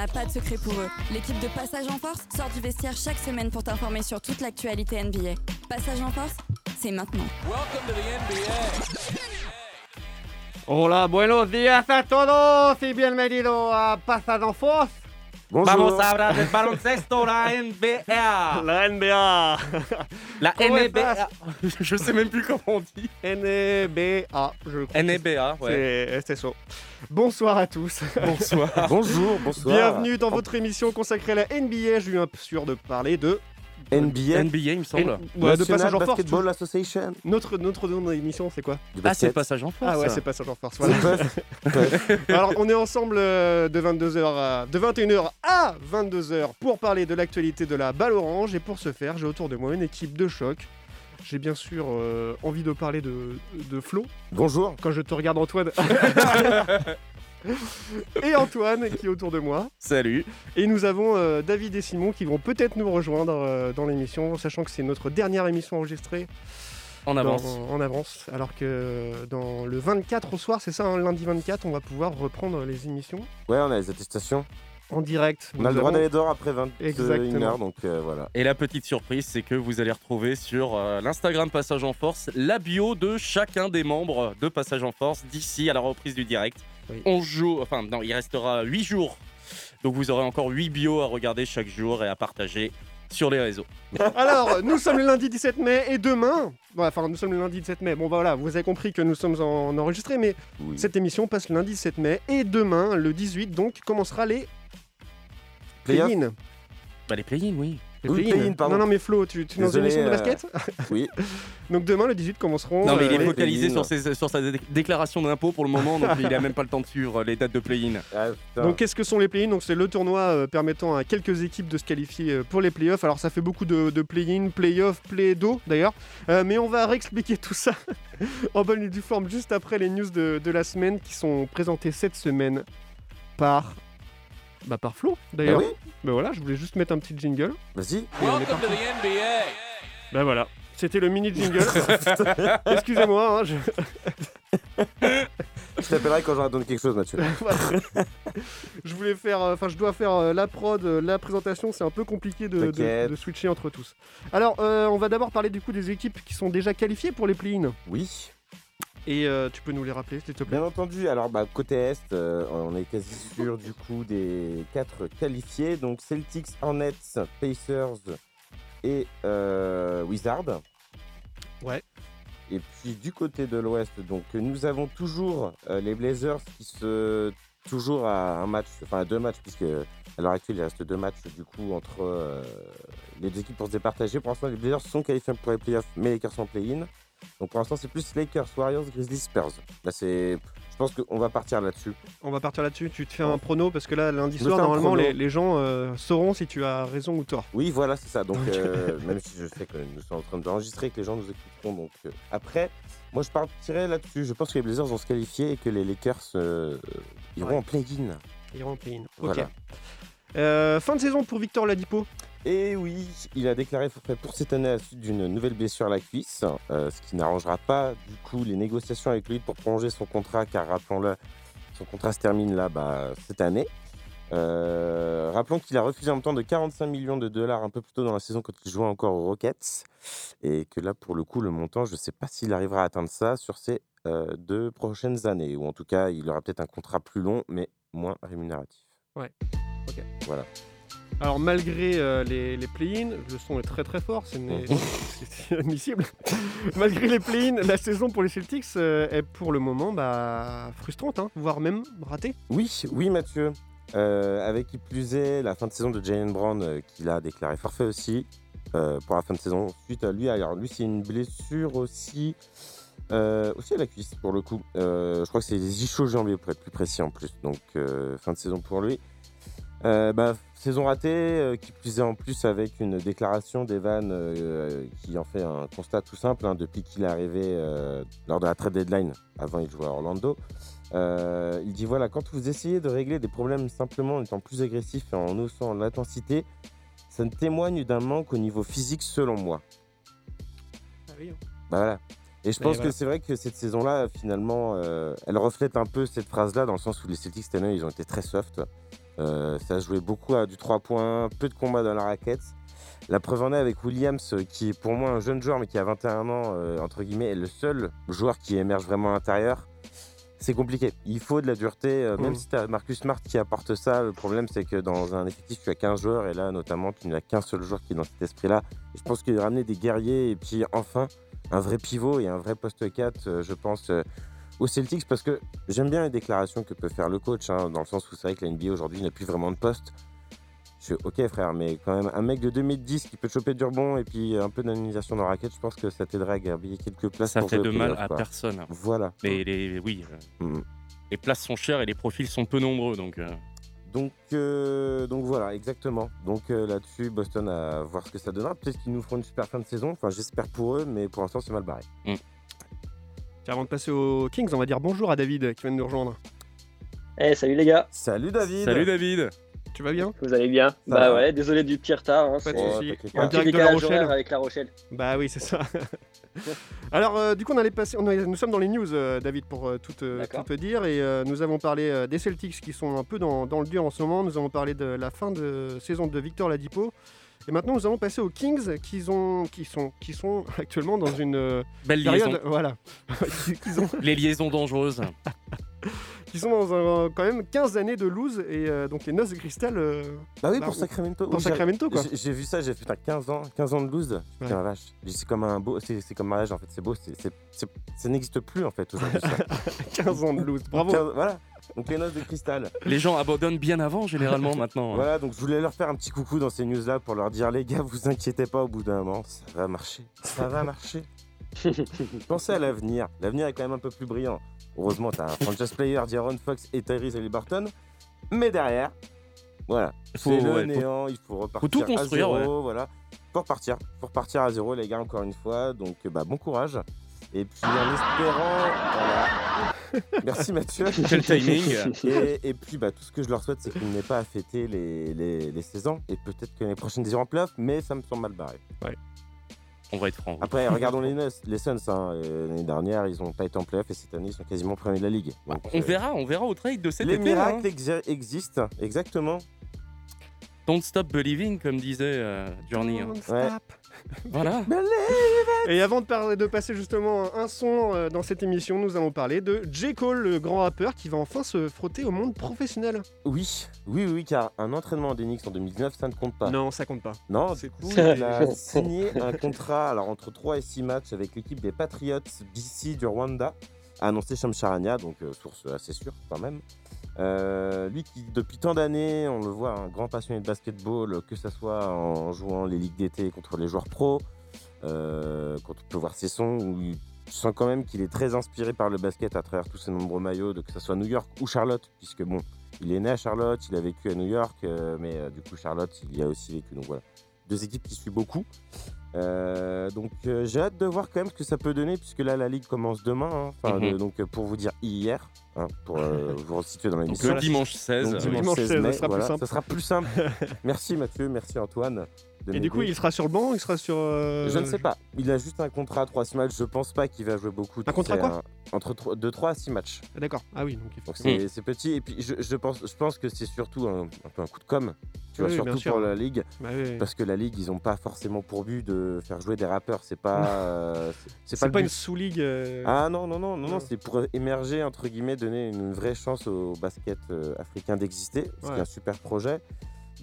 n'a pas de secret pour eux. L'équipe de Passage en Force sort du vestiaire chaque semaine pour t'informer sur toute l'actualité NBA. Passage en Force, c'est maintenant. Hola, buenos días a todos y bienvenido a Passage en Force. Bonjour. Vamos a hablar del baloncesto, la NBA. La NBA. La Comment NBA. Je sais même plus comment on dit. NBA, je crois. NBA, ouais. C'est c'est ça. Bonsoir à tous. Bonsoir. Bonjour, bonsoir. Bienvenue dans votre émission consacrée à la NBA. Je viens sûr de parler de, NBA, NBA, il me semble. ouais, de Passage en Force. Basketball Association. Notre, notre nom d'émission, c'est quoi Ah, c'est passage en force. Ah ouais, c'est Passage en Force. Voilà. Alors, on est ensemble euh, de 22h à, de 21h à 22h pour parler de l'actualité de la balle orange. Et pour ce faire, j'ai autour de moi une équipe de choc. J'ai bien sûr euh, envie de parler de, de Flo, Bonjour. quand je te regarde Antoine. et Antoine qui est autour de moi. Salut. Et nous avons euh, David et Simon qui vont peut-être nous rejoindre euh, dans l'émission, sachant que c'est notre dernière émission enregistrée En dans- avance. en avance. Alors que dans le 24 au soir, c'est ça, hein, lundi 24, on va pouvoir reprendre les émissions Ouais, on a les attestations. En direct. On a le droit avons- d'aller dehors après 21 Exactement. heures, donc euh, voilà. Et la petite surprise, c'est que vous allez retrouver sur euh, l'Instagram Passage en Force la bio de chacun des membres de Passage en Force d'ici à la reprise du direct. Oui. 11 jours, enfin non, il restera 8 jours. Donc vous aurez encore 8 bios à regarder chaque jour et à partager sur les réseaux. Alors, nous sommes le lundi 17 mai et demain, bon, enfin nous sommes le lundi 17 mai, bon bah, voilà, vous avez compris que nous sommes en enregistré, mais Oui. cette émission passe le lundi 17 mai et demain, le 18, donc commencera les play-in. Bah les play-in, oui. Les Oui, play-in. play-in, pardon. Non, non, mais Flo, tu, tu es dans une émission de euh, basket Oui. Donc demain, le 18, commenceront. Non mais il euh, est les- focalisé sur, ses- sur sa dé- déclaration d'impôt pour le moment, donc il a même pas le temps de suivre les dates de play-in. Ah. Donc qu'est-ce que sont les play-in? Donc c'est le tournoi euh, permettant à quelques équipes de se qualifier euh, pour les playoffs. Alors ça fait beaucoup de, de play-in, play-off, play-do d'ailleurs. Euh, mais on va réexpliquer tout ça en bonne et due forme juste après les news de, de la semaine qui sont présentées cette semaine par... Bah par Flo d'ailleurs. oui Bah voilà, je voulais juste mettre un petit jingle. Vas-y. Bah voilà, c'était le mini jingle. Excusez-moi, hein, je... Je t'appellerai quand j'aurai donné quelque chose, Mathieu. Je voulais faire, euh, enfin, je dois faire euh, la prod, euh, la présentation, c'est un peu compliqué de, de- T'inquiète. de switcher entre tous. Alors, euh, on va d'abord parler du coup des équipes qui sont déjà qualifiées pour les play-in. Oui. Et euh, tu peux nous les rappeler, s'il te plaît? Bien entendu, alors bah, côté Est, euh, on est quasi sûr du coup des quatre qualifiés. Donc Celtics, Hornets, Pacers et euh, Wizards. Ouais. Et puis du côté de l'Ouest, donc nous avons toujours euh, les Blazers qui se toujours à un match, enfin à deux matchs, puisque à l'heure actuelle il reste deux matchs du coup entre les deux équipes pour se départager. Pour l'instant, les Blazers sont qualifiés pour les playoffs, mais les Lakers sont en play-in. Donc pour l'instant, c'est plus Lakers, Warriors, Grizzlies, Spurs. Là, c'est, je pense qu'on va partir là-dessus. On va partir là-dessus. Tu te fais un prono parce que là, lundi soir, normalement, les, les gens euh, sauront si tu as raison ou tort. Oui, voilà, c'est ça. Donc, Donc- euh, même si je sais que nous sommes en train d'enregistrer et que les gens nous écouteront. Donc, euh, après, moi, je partirai là-dessus. Je pense que les Blazers vont se qualifier et que les Lakers iront Ouais. en play-in. Ils iront en play-in. Ok. Voilà. Fin de saison pour Victor Ladipo. Et oui, il a déclaré forfait pour cette année à la suite d'une nouvelle blessure à la cuisse, euh, ce qui n'arrangera pas du coup les négociations avec lui pour prolonger son contrat, car rappelons-le, son contrat se termine là bah, cette année. Euh, rappelons qu'il a refusé un montant de 45 millions de dollars un peu plus tôt dans la saison quand il jouait encore aux Rockets, et que là pour le coup le montant, je ne sais pas s'il arrivera à atteindre ça sur ces euh, deux prochaines années, ou en tout cas il aura peut-être un contrat plus long mais moins rémunératif. Ouais. Ok. Voilà. Alors malgré euh, les, les play-in, le son est très très fort, c'est inadmissible. malgré les play-in, la saison pour les Celtics euh, est pour le moment bah, frustrante, hein, voire même ratée. Oui, oui Mathieu. Euh, avec qui plus est la fin de saison de Jalen Brown euh, qu'il a déclaré forfait aussi pour la fin de saison. Suite à lui, alors lui c'est une blessure aussi, euh, aussi à la cuisse pour le coup. Euh, je crois que c'est les ischio-jambiers pour être plus précis en plus. Donc euh, fin de saison pour lui. Euh, bah, saison ratée, euh, qui plus est en plus avec une déclaration d'Evan euh, qui en fait un constat tout simple hein, depuis qu'il est arrivé lors de la trade deadline. Avant, il jouait à Orlando. Il dit voilà, quand vous essayez de régler des problèmes simplement en étant plus agressif et en haussant l'intensité, ça ne témoigne d'un manque au niveau physique selon moi. Ah oui, hein. Bah voilà. Et je pense voilà. que c'est vrai que cette saison-là, finalement, elle reflète un peu cette phrase-là, dans le sens où les Celtics, cette année, ils ont été très soft. Euh, ça a joué beaucoup à du 3 points, peu de combats dans la raquette. La preuve en est avec Williams, euh, qui est pour moi un jeune joueur, mais qui a 21 ans, euh, entre guillemets, est le seul joueur qui émerge vraiment à l'intérieur. C'est compliqué. Il faut de la dureté, euh, même Mhm. si tu as Marcus Smart qui apporte ça. Le problème, c'est que dans un effectif, tu as 15 joueurs, et là, notamment, tu n'as qu'un seul joueur qui est dans cet esprit-là. Je pense qu'il ramener des guerriers, et puis enfin, un vrai pivot et un vrai poste 4, euh, je pense, aux Celtics, parce que j'aime bien les déclarations que peut faire le coach, hein, dans le sens où c'est vrai que la NBA aujourd'hui n'a plus vraiment de poste. Je suis ok frère, mais quand même un mec de 2010 qui peut te choper du rebond et puis un peu d'anonymisation dans la raquette, je pense que ça t'aiderait à garbiller quelques places. Ça pour fait de mal à quoi. personne. Voilà. Mais les, oui, euh, Mm. les places sont chères et les profils sont peu nombreux. Donc, euh, Donc, euh, donc voilà, exactement. Donc euh, là-dessus, Boston à voir ce que ça donnera. Peut-être qu'ils nous feront une super fin de saison. Enfin, j'espère pour eux, mais pour l'instant, c'est mal barré. Tiens, avant de passer aux Kings, on va dire bonjour à David qui vient de nous rejoindre. Eh, salut les gars, Salut David salut David. Tu vas bien? Vous allez bien? Bah ouais, désolé du petit retard. Hein, Pas de c'est- soucis. En un pas. petit direct de La Rochelle. avec La Rochelle. Bah oui, c'est ça. Alors, euh, du coup, on allait passer. on nous sommes dans les news, euh, David, pour euh, tout, euh, te dire. Et euh, nous avons parlé euh, des Celtics qui sont un peu dans, dans le dur en ce moment. Nous avons parlé de la fin de saison de Victor Ladipo. Et maintenant, nous allons passer aux Kings qui, ont, qui, sont, qui sont actuellement dans une euh, Belle liaison. période. Voilà. qui, qui sont, Les liaisons dangereuses. qui sont dans un- quand même 15 années de lose. Et euh, donc, les noces de cristal. euh, Bah oui, Bah, pour Sacramento. pour Oui, Sacramento, quoi. j'ai- vu ça, j'ai fait putain, 15 ans, 15 ans de lose. Putain, Ouais. la vache. C'est comme un beau, c'est comme mariage en fait, c'est beau, ça n'existe plus en fait aujourd'hui. ça. 15 ans de lose. Bravo. 15 voilà. Donc les noces de cristal. Les gens abandonnent bien avant, généralement, maintenant. hein. Voilà, donc je voulais leur faire un petit coucou dans ces news là pour leur dire les gars, vous inquiétez pas au bout d'un moment, ça va marcher. Ça va marcher. Pensez à l'avenir. L'avenir est quand même un peu plus brillant. Heureusement, t'as un franchise player, D'Aaron Fox et Tyrese Halliburton. Mais derrière, voilà, Faut- c'est le ouais, faut- néant, il faut repartir tout à construire, zéro, voilà. Faut repartir, faut repartir à zéro les gars encore une fois, donc bah, bon courage. Et puis en espérant, voilà. Merci Mathieu. Quel timing. Et, et puis bah, tout ce que je leur souhaite, c'est qu'ils n'aient pas à fêter les, les, les 16 ans et peut-être que les prochaines iront en playoff, mais ça me semble mal barré. On va être franc. Après, regardons les, les Suns. hein, euh, L'année dernière, ils n'ont pas été en playoff et cette année, ils sont quasiment premiers de la ligue. Donc, On euh, verra, on verra au trade de cet Les été. miracles hein. exi- existent, exactement. Don't stop believing, comme disait euh, Journey. Don't Ouais. stop. Voilà. Et avant de, parler, de passer justement un son euh, dans cette émission, nous allons parler de J. Cole, le grand rappeur qui va enfin se frotter au monde professionnel. Oui, oui, oui, car un entraînement en DNX en 2019, ça ne compte pas. Non, ça compte pas. Non, C'est du coup, cool. il a signé un contrat alors, entre 3 et 6 matchs avec l'équipe des Patriots BC du Rwanda, a annoncé Shamsharania, donc euh, source assez sûre quand même. Euh, lui qui, depuis tant d'années, on le voit, un grand passionné de basketball, que ce soit en jouant les ligues d'été contre les joueurs pros, euh, quand on peut où il- tu sens quand même qu'il est très inspiré par le basket à travers tous ses nombreux maillots, que ce soit New York ou Charlotte, puisque bon, il est né à Charlotte, il a vécu à New York, euh, mais euh, du coup Charlotte, il y a aussi vécu. Donc voilà, deux équipes qui suivent beaucoup. Euh, donc euh, j'ai hâte de voir quand même ce que ça peut donner, puisque là la ligue commence demain. hein. Enfin, Mhm. le- donc euh, pour vous dire hier, hein, pour euh, vous resituer dans Donc l'émission. le dimanche 16. Donc, euh, dimanche Dimanche 16 16, mai, ça sera plus voilà, simple. ça sera plus simple. merci Mathieu, merci Antoine. Et du coup, il sera sur le banc, il sera sur. euh, Je ne sais pas. Il a juste un contrat à 3 matchs. Je pense pas qu'il va jouer beaucoup. Un contrat C'est quoi Entre tro- de 3 à 6 matchs. Ah, D'accord. Ah oui, donc Donc effectivement. c'est c'est petit. Et puis je, je pense, je pense que c'est surtout un, un peu un coup de com. Tu vois, Oui, bien surtout sûr. pour la ligue. Bah oui. Parce que la ligue, ils ont pas forcément pour but de faire jouer des rappeurs. C'est pas. euh, c'est- C'est le pas, une sous-ligue. euh, Ah non, non, non, non, non, Ouais. c'est pour émerger, entre guillemets, donner une vraie chance au basket euh, africain d'exister, ce qui Ouais. est un super projet.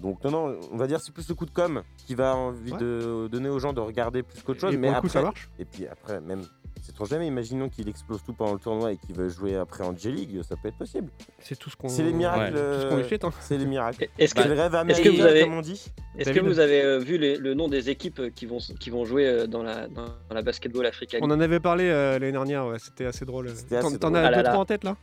Donc non, non, on va dire c'est plus le coup de com qui va envie Ouais. de donner aux gens de regarder plus qu'autre chose. Et mais pour le coup, après, ça marche. et puis après, même, c'est trop jamais, imaginons qu'il explose tout pendant le tournoi et qu'il veut jouer après en J-League, ça peut être possible. C'est tout ce qu'on. C'est les miracles. Tout ce qu'on lui souhaite. hein. C'est les miracles. Est-ce que, c'est le rêve est-ce américain, que vous avez- comme on dit. est-ce que vous avez euh, vu les- le nom des équipes qui vont, qui vont jouer euh, dans la, dans la basketball africaine? On en avait parlé euh, l'année dernière, ouais, c'était assez drôle. C'était T'en as Ah deux, trois en tête là?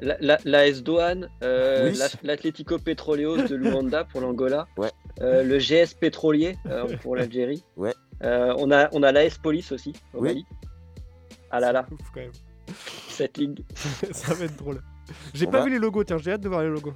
La, la, la S Douane, euh, Oui. la- l'Atlético Petroleos de Luanda pour l'Angola, Ouais. euh, le GS Pétrolier euh, pour l'Algérie. Ouais. Euh, on a, on a l'AS Police aussi au Oui. Mali. Ah là là, Ouf, quand même. cette ligue. ça va être drôle. J'ai pas va- vu les logos, tiens, j'ai hâte de voir les logos.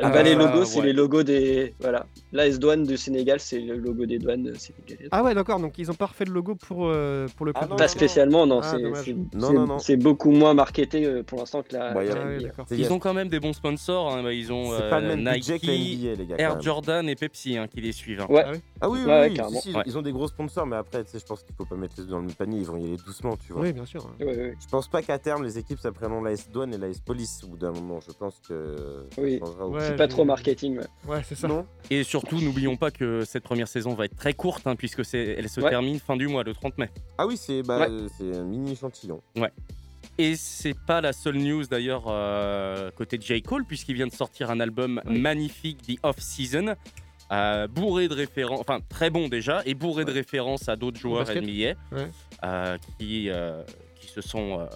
Ah bah, les Euh, logos, c'est ouais. les logos des. Voilà. L'AS Douane du Sénégal, c'est le logo des douanes sénégalaises. Ah ouais, d'accord, donc ils ont pas refait le logo pour, euh, pour le Ah club. non, Pas spécialement, non. Ah, c'est- Non, c'est- non, non. c'est beaucoup moins marketé euh, pour l'instant que la. Bah, la Ah ouais, NBA. Ils ont quand même des bons sponsors. hein. Bah, Ils ont C'est euh, pas le même budget que la Nike, NBA, les gars. Air. Jordan et Pepsi hein, qui les suivent. hein. Ouais. Ah oui Ah oui, oui, Ouais, oui, carrément. si, si, Ouais. ils ont des gros sponsors, mais après, tu sais, je pense qu'il faut pas mettre les œufs dans le même panier, ils vont y aller doucement, tu vois. Oui, bien sûr. Je pense pas qu'à terme, les équipes s'appelleront la S Douane et la S Police au bout d'un moment. Je pense que. ça Oui. Ouais, C'est pas trop marketing. ouais. Ouais, c'est ça. Non Et surtout, n'oublions pas que cette première saison va être très courte hein, puisque elle se Ouais. termine fin du mois, le 30 mai. Ah oui, c'est bah, Ouais. un mini échantillon. Et c'est pas la seule news d'ailleurs euh, côté de J. Cole, puisqu'il vient de sortir un album Oui. magnifique, The Off Season, euh, bourré de références, enfin très bon déjà, et bourré de références à d'autres joueurs. NBA Ouais. euh, qui, euh, qui se sont euh,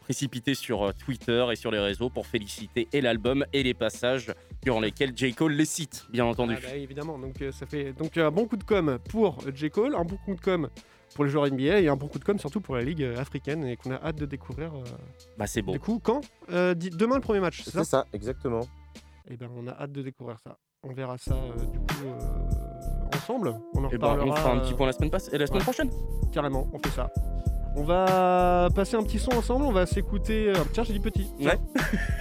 précipités sur euh, Twitter et sur les réseaux pour féliciter et l'album et les passages durant lesquels J. Cole les cite, bien entendu. Ah bah, évidemment, donc euh, ça fait donc un bon coup de com pour J. Cole, un bon coup de com pour les joueurs NBA et un bon coup de com surtout pour la ligue africaine et qu'on a hâte de découvrir. euh, Bah c'est beau. Du coup, quand Euh, Demain le premier match, c'est ça C'est ça, exactement. Et ben on a hâte de découvrir ça. On verra ça euh, du coup euh, ensemble. On en Et ben, reparlera on fera un petit point la semaine, passe- et la semaine ouais. prochaine. carrément. On fait ça. On va passer un petit son ensemble. On va s'écouter. euh, Tiens, j'ai dit petit. Ouais.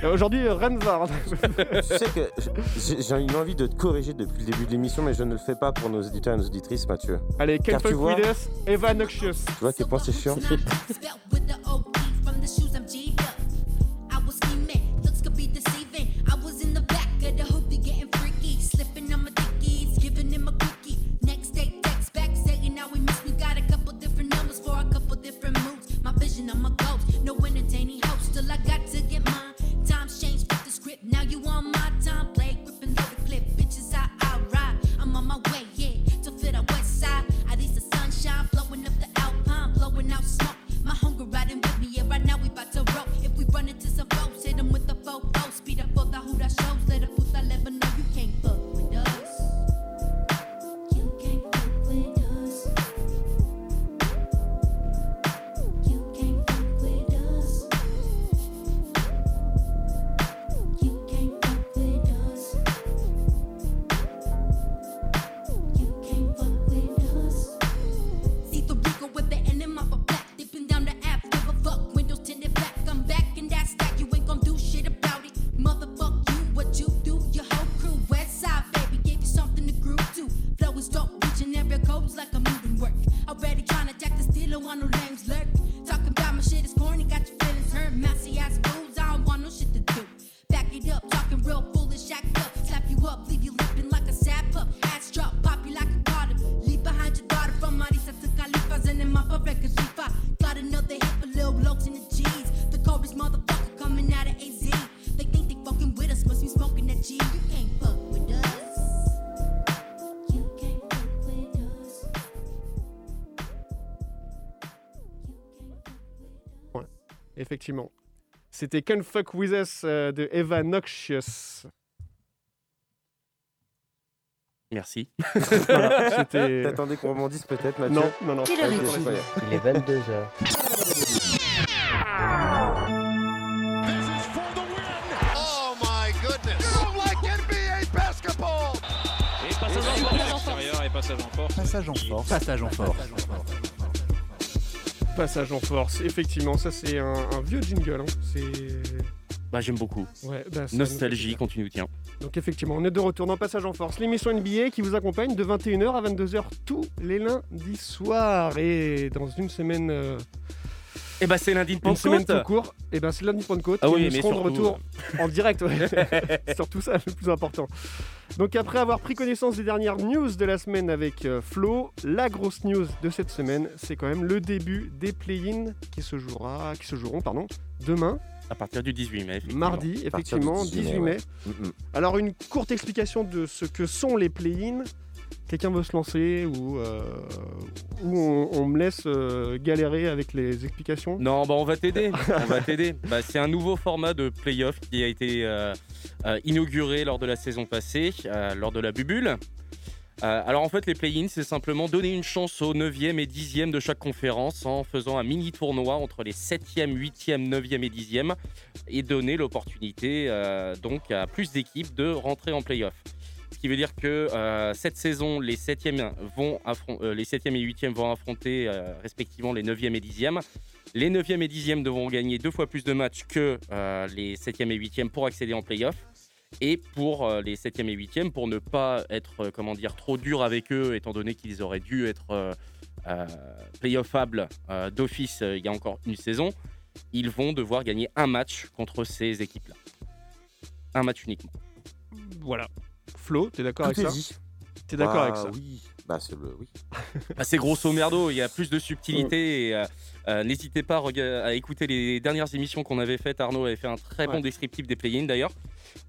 Euh, Aujourd'hui, euh, Renvard. tu sais que j'ai- une envie de te corriger depuis le début de l'émission, mais je ne le fais pas pour nos éditeurs et nos auditrices, Mathieu. Allez, Car tu Fuck vois- Eva Noxious. Tu vois à quel point c'est chiant C'était Can Fuck With Us euh, de Eva Noxious. Merci. Voilà. T'attendais qu'on rebondisse peut-être, Mathieu Non, non, non. Ok, incroyable. Il est 22h. Oh my goodness. Move like NBA basketball. Et passage en force passage en force. Passage en force. Passage en force. Effectivement, ça c'est un, un vieux jingle. hein. C'est. Bah j'aime beaucoup. Ouais, bah, Nostalgie, continue, tiens. Donc effectivement, on est de retour dans Passage en Force, l'émission NBA qui vous accompagne de 21h à 22h tous les lundis soirs. Et dans une semaine, euh, Et bah c'est lundi de une semaine Pentecôte. tout court, et ben c'est lundi de Pentecôte. Ah et oui, nous mais serons de retour en direct. Ouais. surtout ça, le plus important. Donc après avoir pris connaissance des dernières news de la semaine avec euh, Flo, la grosse news de cette semaine, c'est quand même le début des play-in qui se jouera, qui se joueront, pardon, demain, À partir du 18 mai, effectivement. mardi, effectivement, 18 mai, 18 mai. Alors une courte explication de ce que sont les play-in. Quelqu'un veut se lancer ou, euh, on, me laisse euh, galérer avec les explications? Non, bah on va t'aider. on va t'aider. Bah, c'est un nouveau format de playoff qui a été euh, inauguré lors de la saison passée, lors de la bubule. Alors en fait, les play-ins, c'est simplement donner une chance aux 9e et 10e de chaque conférence en faisant un mini tournoi entre les 7e, 8e, 9e et 10e et donner l'opportunité donc à plus d'équipes de rentrer en playoff. Ce qui veut dire que euh, cette saison, les 7e, vont euh, les 7e et 8e vont affronter euh, respectivement les 9e et 10e. Les 9e et 10e devront gagner deux fois plus de matchs que les 7e et 8e pour accéder en playoff. Et pour les 7e et 8e, pour ne pas être trop dur avec eux, étant donné qu'ils auraient dû être playoffables d'office il y a encore une saison, ils vont devoir gagner un match contre ces équipes-là. Un match uniquement. Voilà. Flo, t'es d'accord avec ça. T'es d'accord Bah, avec ça Oui. Bah, c'est le... oui. Bah, c'est grosso merdo, il y a plus de subtilité. et, euh, euh, N'hésitez pas à, écouter les dernières émissions qu'on avait faites. Arnaud avait fait un très bon descriptif des play-ins d'ailleurs.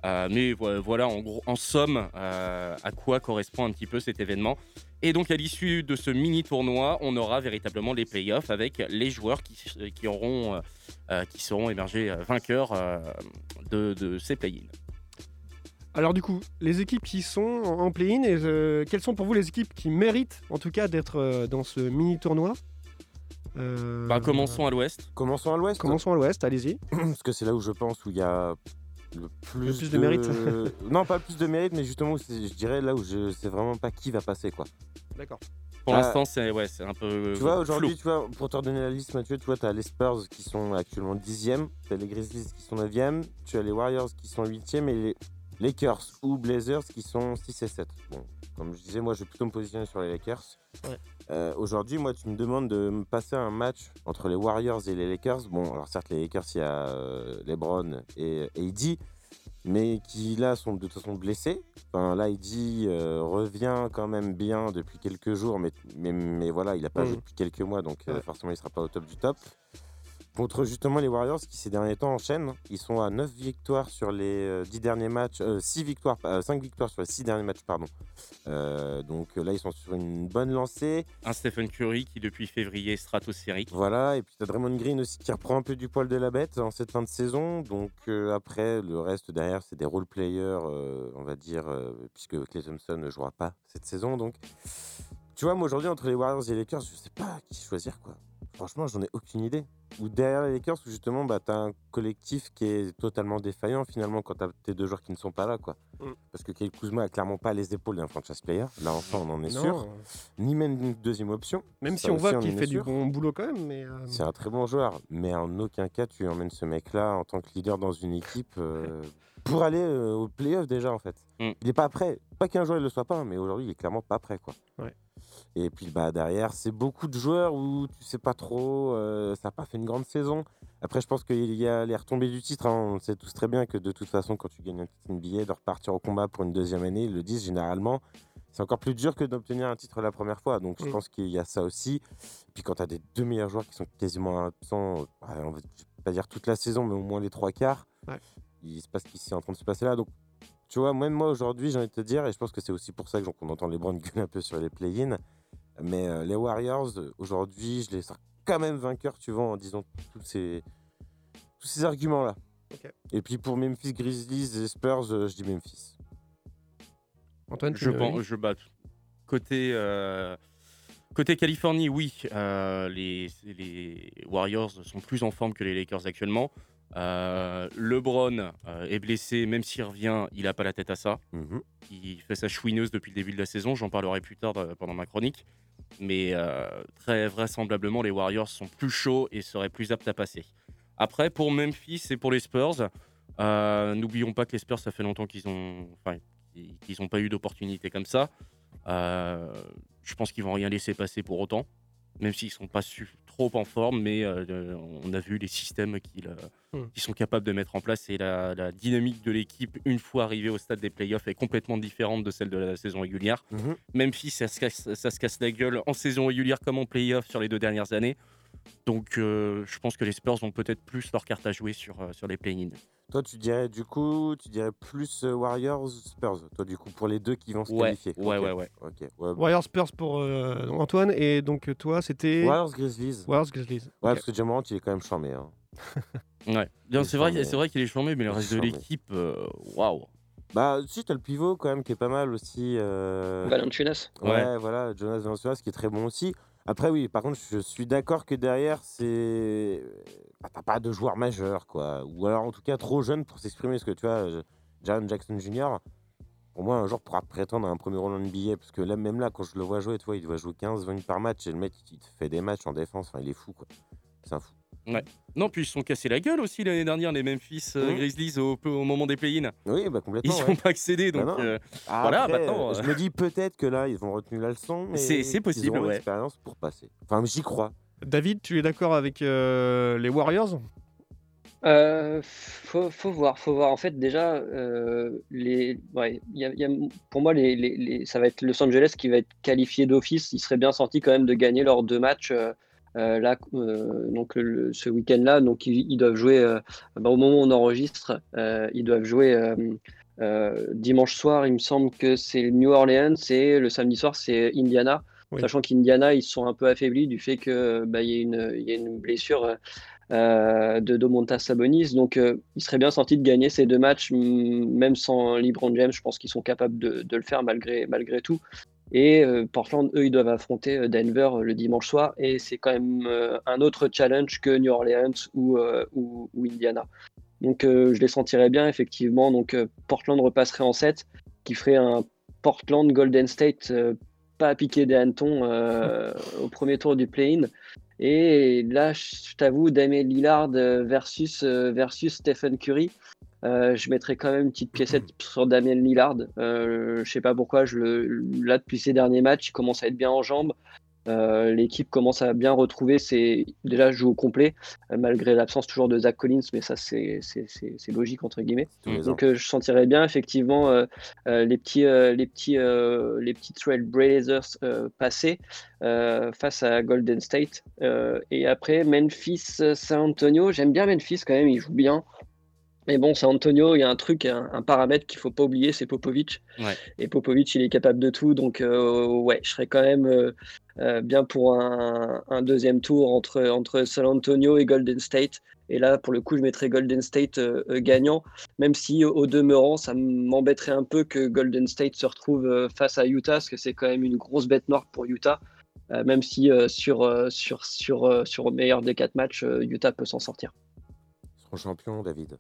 Euh, mais vo- voilà, en, gros, en somme, euh, à quoi correspond un petit peu cet événement. Et donc, à l'issue de ce mini tournoi, on aura véritablement les playoffs avec les joueurs qui, qui auront, qui seront émergés vainqueurs euh, de, de ces play-ins. Alors du coup, les équipes qui sont en play-in, et, euh, quelles sont pour vous les équipes qui méritent en tout cas d'être euh, dans ce mini tournoi Euh, Bah, commençons à l'ouest. Commençons à l'ouest. Commençons à l'ouest, allez-y. Parce que c'est là où je pense où il y a le plus, plus de mérite. non, pas le plus de mérite, mais justement, où c'est- je dirais là où je sais vraiment pas qui va passer quoi. D'accord. Pour Ah. l'instant, c'est ouais, c'est un peu. Tu vois, aujourd'hui, tu vois, pour te redonner la liste, Mathieu, tu vois, tu as les Spurs qui sont actuellement 10e, tu as les Grizzlies qui sont 9e, tu as les Warriors qui sont 8e et les Lakers ou Blazers qui sont 6 et 7. Bon, comme je disais, moi, je vais plutôt me positionner sur les Lakers. Ouais. Euh, aujourd'hui, moi, tu me demandes de me passer un match entre les Warriors et les Lakers. Bon, alors certes, les Lakers, il y a euh, LeBron et AD, mais qui là sont de toute façon blessés. Enfin, là, AD euh, revient quand même bien depuis quelques jours, mais, mais, mais voilà, il n'a pas Mhm. joué depuis quelques mois, donc euh, Ouais. forcément, il sera pas au top du top. Contre justement les Warriors qui ces derniers temps enchaînent, ils sont à 9 victoires sur les euh, 10 derniers matchs, 6 victoires, 5 victoires sur les 6 derniers matchs, pardon. Euh, donc euh, là, ils sont sur une bonne lancée. Un Stephen Curry qui, depuis février, est stratosphérique. Voilà, et puis tu as Draymond Green aussi qui reprend un peu du poil de la bête en cette fin de saison. Donc euh, après, le reste derrière, c'est des role players, euh, on va dire, euh, puisque Clay Thompson ne jouera pas cette saison. Donc, tu vois, moi aujourd'hui, entre les Warriors et les Lakers, je sais pas qui choisir, quoi. Franchement, j'en ai aucune idée. Ou derrière les Lakers, où justement, bah, tu as un collectif qui est totalement défaillant finalement quand tu as tes deux joueurs qui ne sont pas là, quoi. Mm. Parce que Kyle Kuzma a clairement pas les épaules d'un franchise player. Là, enfin, on en est Non, sûr. Ni même une deuxième option. Même Ça si on aussi, voit qu'il fait du bon boulot quand même, mais. euh, C'est un très bon joueur, mais en aucun cas tu emmènes ce mec-là en tant que leader dans une équipe euh, pour aller euh, au playoff déjà en fait. Mm. Il n'est pas prêt. Pas qu'un joueur ne le soit pas, mais aujourd'hui il est clairement pas prêt quoi. Ouais. Et puis bah derrière c'est beaucoup de joueurs où tu sais pas trop, euh, ça n'a pas fait une grande saison. Après je pense qu'il y a les retombées du titre. hein. On sait tous très bien que de toute façon quand tu gagnes un titre NBA, de repartir au combat pour une deuxième année, ils le disent généralement. C'est encore plus dur que d'obtenir un titre la première fois. Donc je pense qu'il y a ça aussi. Puis quand tu as des deux meilleurs joueurs qui sont quasiment absents, ouais, on va pas dire toute la saison, mais au moins les trois quarts, Ouais. il se passe ce qui est en train de se passer là. Donc, tu vois, même moi aujourd'hui, j'ai envie de te dire, et je pense que c'est aussi pour ça que qu'on entend les Browns gueuler un peu sur les play-in, mais euh, les Warriors, aujourd'hui, je les sors quand même vainqueurs, tu vois, en disant tous ces, tous ces arguments-là. Et puis pour Memphis Grizzlies et Spurs, euh, je dis Memphis. Antoine, tu Je pense, je bats. Côté, euh, côté Californie, oui, euh, les, les Warriors sont plus en forme que les Lakers actuellement. Euh, LeBron euh, est blessé, même s'il revient, il n'a pas la tête à ça. Mhm. Il fait sa chouineuse depuis le début de la saison. J'en parlerai plus tard euh, pendant ma chronique. Mais euh, très vraisemblablement, les Warriors sont plus chauds et seraient plus aptes à passer. Après, pour Memphis et pour les Spurs, n'oublions pas que les Spurs, ça fait longtemps qu'ils enfin, n'ont pas eu d'opportunité comme ça. Je pense qu'ils vont rien laisser passer pour autant, même s'ils sont pas su- trop en forme. Mais euh, on a vu les systèmes qu'ils euh, Hmm. qu'ils sont capables de mettre en place et la, la dynamique de l'équipe une fois arrivé au stade des playoffs est complètement différente de celle de la saison régulière. Même si ça se, casse, ça se casse la gueule en saison régulière comme en playoff sur les deux dernières années, Donc euh, je pense que les Spurs ont peut-être plus leur carte à jouer sur, euh, sur les play-in. Toi, tu dirais du coup, tu dirais plus euh, Warriors, Spurs. Toi, du coup, pour les deux qui vont se Ouais, qualifier. ouais, Ok. ouais, ouais. Ouais. Warriors Spurs pour euh, Antoine et donc toi c'était Warriors, Grizzlies. Ouais, Warriors Grizzlies. Ok. parce que Jamorant, il est quand même charmé. Hein. Ouais. Bien, C'est vrai, est c'est vrai qu'il est chambé, mais le reste de charmé. l'équipe, waouh. Bah, si, t'as le pivot quand même qui est pas mal aussi. euh, Valanciunas. Ouais, Ouais. voilà, Jonas Valanciunas qui est très bon aussi. Après, oui, par contre, je suis d'accord que derrière, c'est. bah, T'as pas de joueur majeur, quoi. Ou alors, en tout cas, trop jeune pour s'exprimer. Parce que tu vois, Jaren Jackson Jr., pour moi, un joueur pourra prétendre à un premier rôle en NBA. Parce que là, même là, quand je le vois jouer, tu vois, il doit jouer 15, 20 minutes par match. Et le mec, il te fait des matchs en défense. Enfin, il est fou, quoi. C'est un fou. Non, puis ils se sont cassés la gueule aussi l'année dernière, les Memphis euh, Mhm. Grizzlies, au, au moment des play-in. Oui, bah Ils complètement. n'y ouais. ont pas accédé, Bah donc euh, Ah, voilà, après, maintenant, Je euh. me dis peut-être que là, ils ont retenu la leçon. C'est- possible, auront ouais. l'expérience pour passer. Enfin, j'y crois. David, tu es d'accord avec euh, les Warriors? Euh, faut, faut voir, faut voir. En fait, déjà, euh, les, ouais, il y a- il y a- pour moi, les, les- les- ça va être Los Angeles qui va être qualifié d'office. Ils seraient bien sortis quand même de gagner leurs deux matchs euh, là, euh, donc le- ce week-end-là. Donc ils, ils doivent jouer euh, bah, au moment où on enregistre, ils doivent jouer dimanche soir. Il me semble que c'est New Orleans et le samedi soir c'est Indiana. Oui. Sachant qu'Indiana, ils sont un peu affaiblis du fait que bah, y a une, il y a une blessure. de Domantas Sabonis. Donc, il serait bien sorti de gagner ces deux matchs, même sans LeBron James. Je pense qu'ils sont capables de, de le faire malgré, malgré tout. Et euh, Portland, eux, ils doivent affronter euh, Denver euh, le dimanche soir. Et c'est quand même un autre challenge que New Orleans ou, ou, ou Indiana. Donc, je les sentirais bien, effectivement. Donc, Portland repasserait en 7, qui ferait un Portland Golden State pas à piquer des hannetons euh, au premier tour du play-in. Et là, je t'avoue, Damien Lillard versus, versus Stephen Curry, euh, je mettrais quand même une petite piécette sur Damien Lillard. Euh, je sais pas pourquoi, je le, là, depuis ces derniers matchs, il commence à être bien en jambes. Euh, L'équipe commence à bien retrouver ses. Déjà, joue au complet, euh, malgré l'absence toujours de Zach Collins, mais ça, c'est logique, entre guillemets. Donc, je sentirais bien, effectivement, les petits, les petits, les petits Trailblazers passer euh, face à Golden State. Et après, Memphis, San Antonio. J'aime bien Memphis quand même, il joue bien. Mais bon, San Antonio, il y a un truc, un, un paramètre qu'il faut pas oublier, c'est Popovic. Ouais. Et Popovic, il est capable de tout. Donc, euh, ouais, je serais quand même euh, euh, bien pour un, un deuxième tour entre, entre San Antonio et Golden State. Et là, pour le coup, je mettrais Golden State euh, euh, gagnant, même si au demeurant, ça m'embêterait un peu que Golden State se retrouve euh, face à Utah, parce que c'est quand même une grosse bête noire pour Utah. Euh, même si euh, sur, euh, sur, sur, sur le meilleur des quatre matchs, euh, Utah peut s'en sortir. Ils seront champions, David.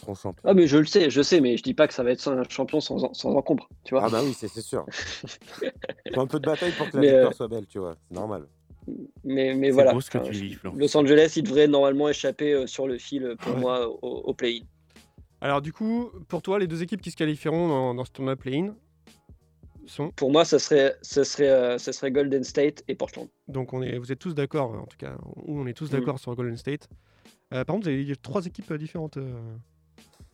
Ils seront champions. Ah, mais je le sais, je sais, mais je dis pas que ça va être un champion sans, sans encombre, tu vois. Ah bah oui, c'est c'est sûr. Faut un peu de bataille pour que la Mais, victoire euh, soit belle, tu vois. C'est normal. Mais, mais voilà. beau ce que Enfin. Los Angeles, il devrait normalement échapper euh, sur le fil euh, pour Ouais. moi au, au play-in. Alors du coup, pour toi, les deux équipes qui se qualifieront dans, dans ce tournoi play-in sont... Pour moi, ça serait, ça serait, euh, ça serait Golden State et Portland. Donc on est, vous êtes tous d'accord, en tout cas, ou on est tous Mm. d'accord sur Golden State. Euh, par contre, vous avez trois équipes différentes euh,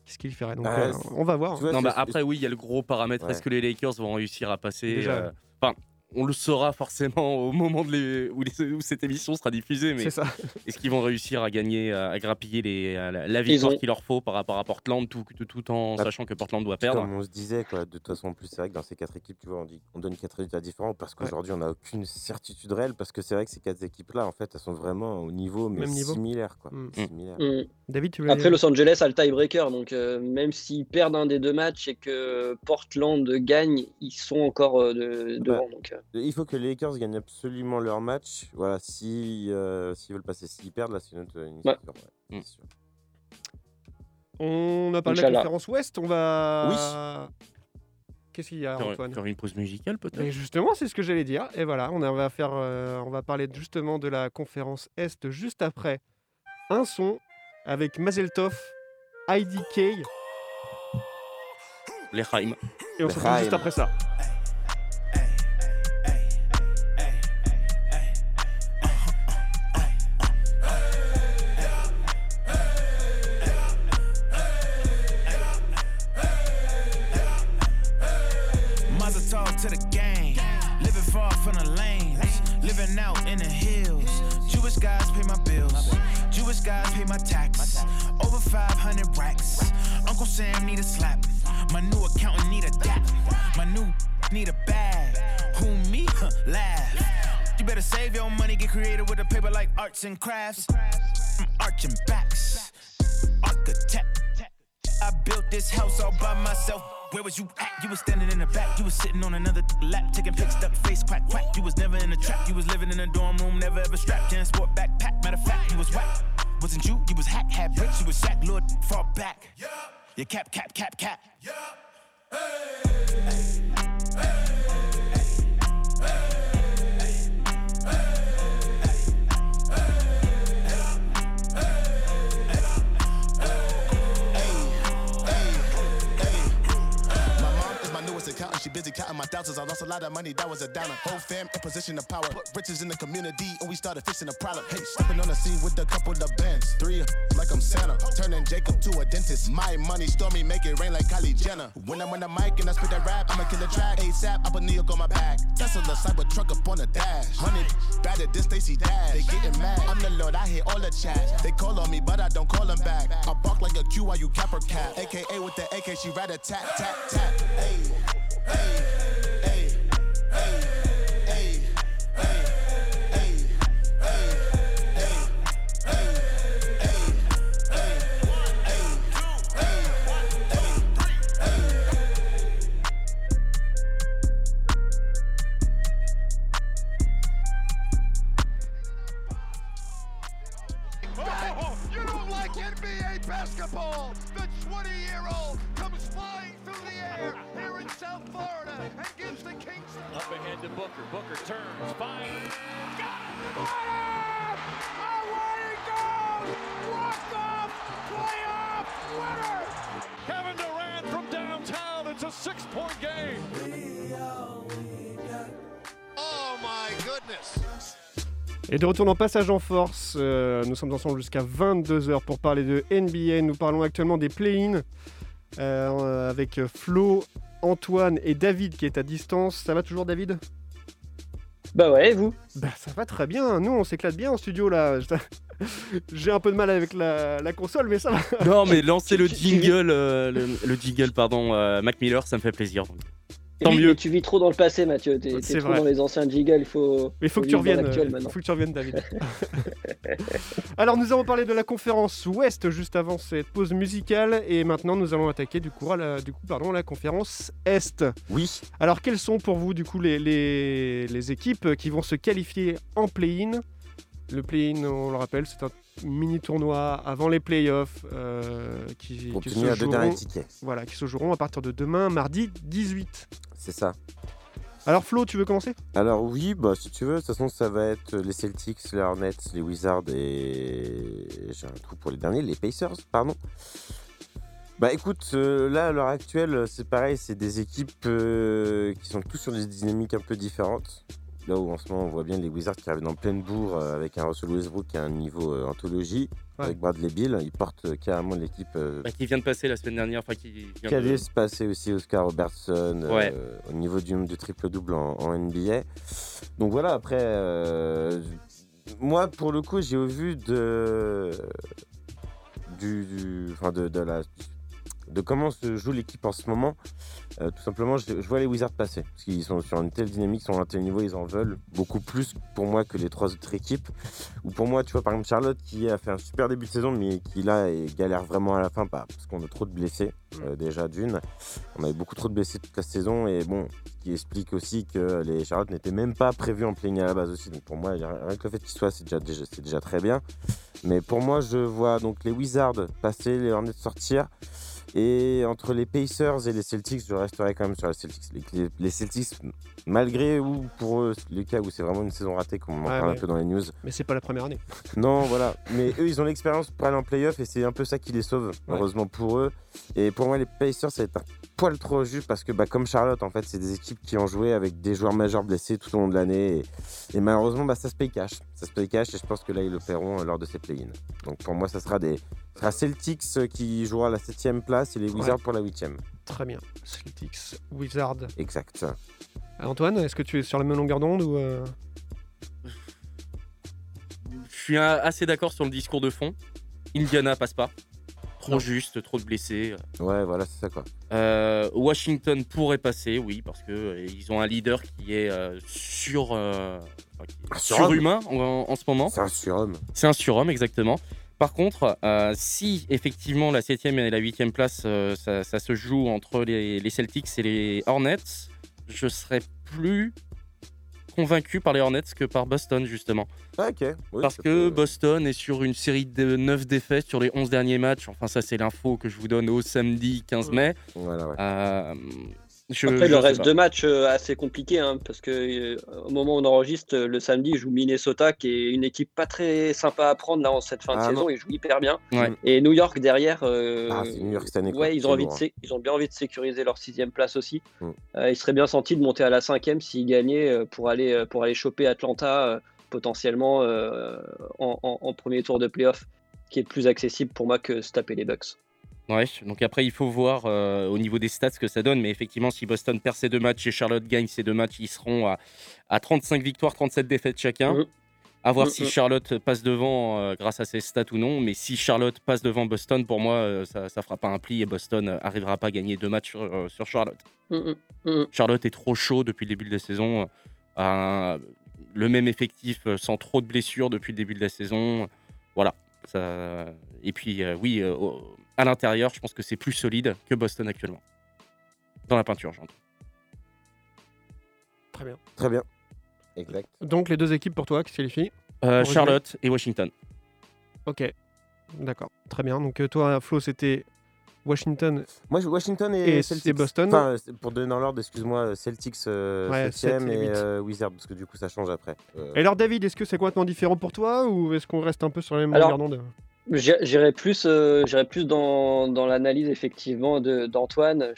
qui se qualifieraient. Donc Bah, euh, on va voir. Vois, Non, bah après, oui, il y a le gros paramètre. Ouais. Est-ce que les Lakers vont réussir à passer Déjà. euh, Enfin, on le saura forcément au moment de les- où, les- où cette émission sera diffusée, mais C'est ça. est-ce qu'ils vont réussir à gagner, à, à grappiller les, à la, la victoire ont- qu'il leur faut par rapport à Portland, tout, tout, tout en Bah, sachant que Portland doit perdre? Comme on se disait, quoi, de toute façon, en plus, c'est vrai que dans ces quatre équipes, tu vois, on, dit, on donne quatre résultats différents parce qu'aujourd'hui, on n'a aucune certitude réelle. Parce que c'est vrai que ces quatre équipes-là, en fait, elles sont vraiment au niveau, mais Même niveau. similaire, quoi. Mm. Similaire. Mm. David, tu veux Après, Los Angeles a le tiebreaker, donc euh, même s'ils perdent un des deux matchs et que Portland gagne, ils sont encore euh, de- devant. Donc, euh, Il faut que les Lakers gagnent absolument leur match. Voilà, si, euh, s'ils veulent passer, s'ils perdent, là, c'est une autre une Ouais. histoire, ouais, Mm. sûr. On a parlé de la conférence Ouest, on va... Qu'est-ce qu'il y a, Faire- Antoine? faire une pause musicale peut-être? Et justement, c'est ce que j'allais dire. Et voilà, on, a- on va faire, euh, on va parler justement de la conférence Est juste après un son avec Mazeltov, IDK, Les Haim. et on se retrouve juste après ça. Guys pay my tax. Over 500 racks. Uncle Sam need a slap. My new accountant need a dap. My new need a bag. Who me? Laugh. You better save your money, get creative with a paper like arts and crafts. I'm arching backs. Architect. I built this house all by myself. Where was you at? You was standing in the back. You was sitting on another lap, taking pics, duck face, quack, quack. You was never in a trap. You was living in a dorm room, never ever strapped. Jan sport backpack. Matter of fact, you was whack. Wasn't you? You was hack, had bricks. You was sack, Lord, fall back. Yeah. You cap, cap, cap, cap. My She busy counting my thousands. I lost a lot of money. That was a downer. Whole fam in position of power. Put riches in the community, and we started fixing the problem. Hey, stepping on the scene with a couple of bands. Three like I'm Santa. Turning Jacob to a dentist. My money stormy, make it rain like Kylie Jenner. When I'm on the mic and I spit that rap, I'ma kill the track. ASAP, I put New York on my back. Tesla cyber truck up on the dash. Hundred at this Stacy Dash. They getting mad. I'm the Lord, I hit all the chat. They call on me, but I don't call them back. I bark like a Q while you cap or cap. AKA with the AK, she rat a tat, tat, tat. Hey, hey, Et de retour dans Passage en Force, euh, nous sommes ensemble jusqu'à 22h pour parler de NBA. Nous parlons actuellement des play-in euh, avec Flo, Antoine et David qui est à distance. Ça va toujours David? Bah ouais, et vous? Bah ça va très bien, nous on s'éclate bien en studio là. J'ai un peu de mal avec la, la console mais ça va. Non, mais lancer le jingle, euh, le, le jingle, pardon, euh, Mac Miller, ça me fait plaisir. Tant Oui, mieux. mais tu vis trop dans le passé, Mathieu. T'es t'es trop vrai. dans les anciens jingles. Il faut. Mais il faut que tu reviennes, maintenant. faut que tu reviennes David. Alors nous avons parlé de la conférence Ouest juste avant cette pause musicale et maintenant nous allons attaquer du coup, à la, du coup pardon, la conférence Est. Oui. Alors quelles sont pour vous du coup les, les, les équipes qui vont se qualifier en play-in? Le play-in, on le rappelle, c'est un mini tournoi avant les playoffs euh, qui, se joueront, voilà, qui se joueront à partir de demain, mardi 18. C'est ça. Alors Flo, tu veux commencer? Alors oui, bah si tu veux, de toute façon ça va être les Celtics, les Hornets, les Wizards et j'ai un trou pour les derniers, les Pacers, pardon. Bah écoute, euh, là à l'heure actuelle, c'est pareil, c'est des équipes euh, qui sont tous sur des dynamiques un peu différentes. Là où en ce moment on voit bien les Wizards qui arrivent en pleine bourre euh, avec un Russell Westbrook qui a un niveau euh, anthologie, Ouais. avec Bradley Bill, ils portent euh, carrément l'équipe euh, Bah, qui vient de passer la semaine dernière, enfin qui vient qui de- allait se passer aussi Oscar Robertson euh, au niveau du de triple-double en, en NBA. Donc voilà, après, moi pour le coup, j'ai au vu de, du, du- enfin de, de la, de comment se joue l'équipe en ce moment. Euh, tout simplement, je, je vois les Wizards passer. Parce qu'ils sont sur une telle dynamique, ils sont à un tel niveau, ils en veulent beaucoup plus pour moi que les trois autres équipes. Ou pour moi, tu vois, par exemple, Charlotte qui a fait un super début de saison, mais qui là est- galère vraiment à la fin, bah, parce qu'on a trop de blessés, euh, déjà d'une. On avait beaucoup trop de blessés toute la saison, et bon, ce qui explique aussi que les Charlotte n'étaient même pas prévus en play à la base aussi. Donc pour moi, rien que le fait qu'ils soient, c'est déjà, déjà, c'est déjà très bien. Mais pour moi, je vois donc les Wizards passer, les Hornets sortir. Et entre les Pacers et les Celtics, je resterai quand même sur les Celtics. Les, Celtics, malgré ou pour eux, le cas où c'est vraiment une saison ratée, comme on en Ouais, parle un peu dans les news. Mais c'est pas la première année. Non, voilà. Mais eux, ils ont l'expérience pour aller en playoff et c'est un peu ça qui les sauve, heureusement pour eux. Et pour moi, les Pacers, ça va être un poil trop juste parce que, bah, comme Charlotte, en fait, c'est des équipes qui ont joué avec des joueurs majeurs blessés tout au long de l'année. Et, et malheureusement, bah, ça se paye cash. Ça se paye cash et je pense que là, ils le paieront euh, lors de ces play-ins. Donc pour moi, ça sera des sera Celtics euh, qui jouera la 7 place et les Wizards Ouais. pour la 8 Très bien. Celtics, Wizards. Exact. Antoine, est-ce que tu es sur la même longueur d'onde ou euh, suis un- assez d'accord sur le discours de fond. Indiana passe pas. Trop Non. juste, trop de blessés. Ouais, voilà, c'est ça quoi. Euh, Washington pourrait passer, oui, parce que euh, ils ont un leader qui est euh, sur, euh, surhumain en, en ce moment. C'est un surhomme. C'est un surhomme, exactement. Par contre, euh, si effectivement la 7 et la 8 place, euh, ça, ça se joue entre les, les Celtics et les Hornets, je serais plus convaincu par les Hornets que par Boston, justement. Ah, ok. Oui, Parce que peut- Boston est sur une série de 9 défaites sur les 11 derniers matchs. Enfin, ça, c'est l'info que je vous donne au samedi 15 mai. Voilà, ouais. Euh, je- Après, je le reste pas. de matchs euh, assez compliqué, hein, parce que euh, au moment où on enregistre, euh, le samedi, ils jouent Minnesota, qui est une équipe pas très sympa à prendre là en cette fin de Ah, saison. Ils jouent hyper bien. Ouais. Et New York derrière. euh, Ah, c'est New York cette année. Ouais, ils ont, envie de lourd, sé- ils ont bien envie de sécuriser leur sixième place aussi. Mm. Euh, ils seraient bien sentis de monter à la cinquième s'ils gagnaient pour aller, pour aller choper Atlanta euh, potentiellement euh, en, en- en premier tour de playoff, qui est plus accessible pour moi que se taper les Bucks. Ouais, donc après, il faut voir euh, au niveau des stats ce que ça donne. Mais effectivement, si Boston perd ses deux matchs et Charlotte gagne ses deux matchs, ils seront à, à 35 victoires, 37 défaites chacun. Mhm. À voir Mhm. si Charlotte passe devant euh, grâce à ses stats ou non. Mais si Charlotte passe devant Boston, pour moi, euh, ça ne fera pas un pli et Boston arrivera pas à gagner deux matchs sur, sur Charlotte. Mm, mm, mm. Charlotte est trop chaud depuis le début de la saison. le même effectif sans trop de blessures depuis le début de la saison. Voilà. Ça... Et puis, oui, au- à l'intérieur, je pense que c'est plus solide que Boston actuellement. Dans la peinture, j'entends. Très bien. Très bien. Exact. Donc les deux équipes pour toi qui se qualifient Euh, Charlotte et Washington. Ok. D'accord. Très bien. Donc euh, toi, Flo, c'était Washington. Moi, Washington et, Et Celtics. Boston Enfin, pour donner dans l'ordre, excuse-moi, Celtics euh, Ouais, 7 sept et et euh, Wizards, parce que du coup, ça change après. Euh, Et alors, David, est-ce que c'est complètement différent pour toi ou est-ce qu'on reste un peu sur la même Alors, J'irais plus, euh, plus dans, dans l'analyse effectivement d'Antoine.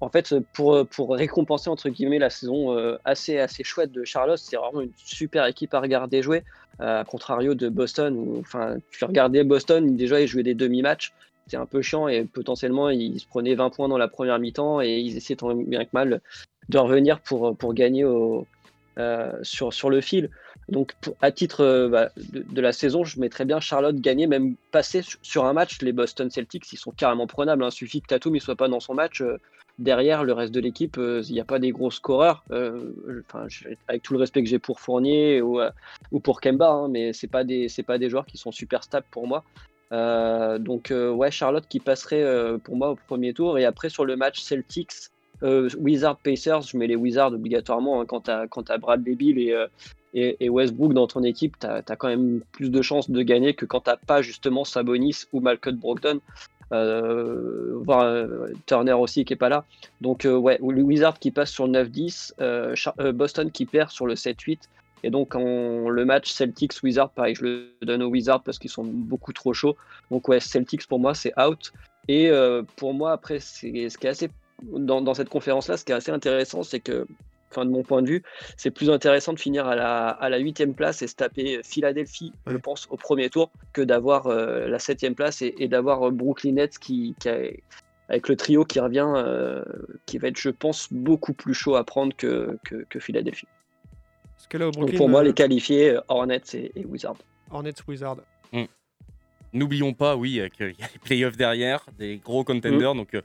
En fait, pour, pour récompenser entre guillemets la saison euh, assez assez chouette de Charlotte, c'est vraiment une super équipe à regarder jouer. euh, à contrario de Boston, où enfin, tu regardais Boston, déjà ils jouaient des demi-matchs, c'était un peu chiant et potentiellement ils se prenaient 20 points dans la première mi-temps et ils essayaient tant bien que mal de revenir pour, pour gagner sur, sur le fil. Donc, à titre euh, bah, de, la saison, je mettrais bien Charlotte gagner, même passer sur, un match. Les Boston Celtics, ils sont carrément prenables. Il suffit que Tatum ne soit pas dans son match. euh, derrière, le reste de l'équipe, euh, il n'y a pas des gros scoreurs. Avec tout le respect que j'ai pour Fournier ou, ou pour Kemba, hein, mais ce pas des c'est pas des joueurs qui sont super stables pour moi. Donc, ouais, Charlotte qui passerait pour moi au premier tour. Et après, sur le match Celtics, Wizards Pacers, je mets les Wizards obligatoirement hein, quand tu as, Bradley Bill et, et, Westbrook dans ton équipe, tu as, quand même plus de chances de gagner que quand tu pas justement Sabonis ou Malcolm Brogdon, euh, euh, Turner aussi qui est pas là. Donc euh, ouais, ou le Wizard qui passe sur le 9-10, euh, euh, Boston qui perd sur le 7-8. Et donc en, le match Celtics-Wizards, pareil, je le donne aux Wizards parce qu'ils sont beaucoup trop chauds. Donc ouais, Celtics pour moi c'est out. Et pour moi après, ce qui est assez dans cette conférence-là, ce qui est assez intéressant, c'est que enfin de mon point de vue, c'est plus intéressant de finir à la, à la 8 place et se taper Philadelphie, je pense, au premier tour, que d'avoir euh, la 7 place et, et d'avoir euh, Brooklyn Nets qui, qui a- avec le trio qui revient, euh, qui va être, je pense, beaucoup plus chaud à prendre que, que, que Philadelphie. Parce que là, au Donc Brooklyn, pour moi, euh, les qualifiés, euh, Hornets et, et Wizards. Hornets Wizards. N'oublions pas, oui, euh, qu'il y a les playoffs derrière, des gros contenders. Donc, euh,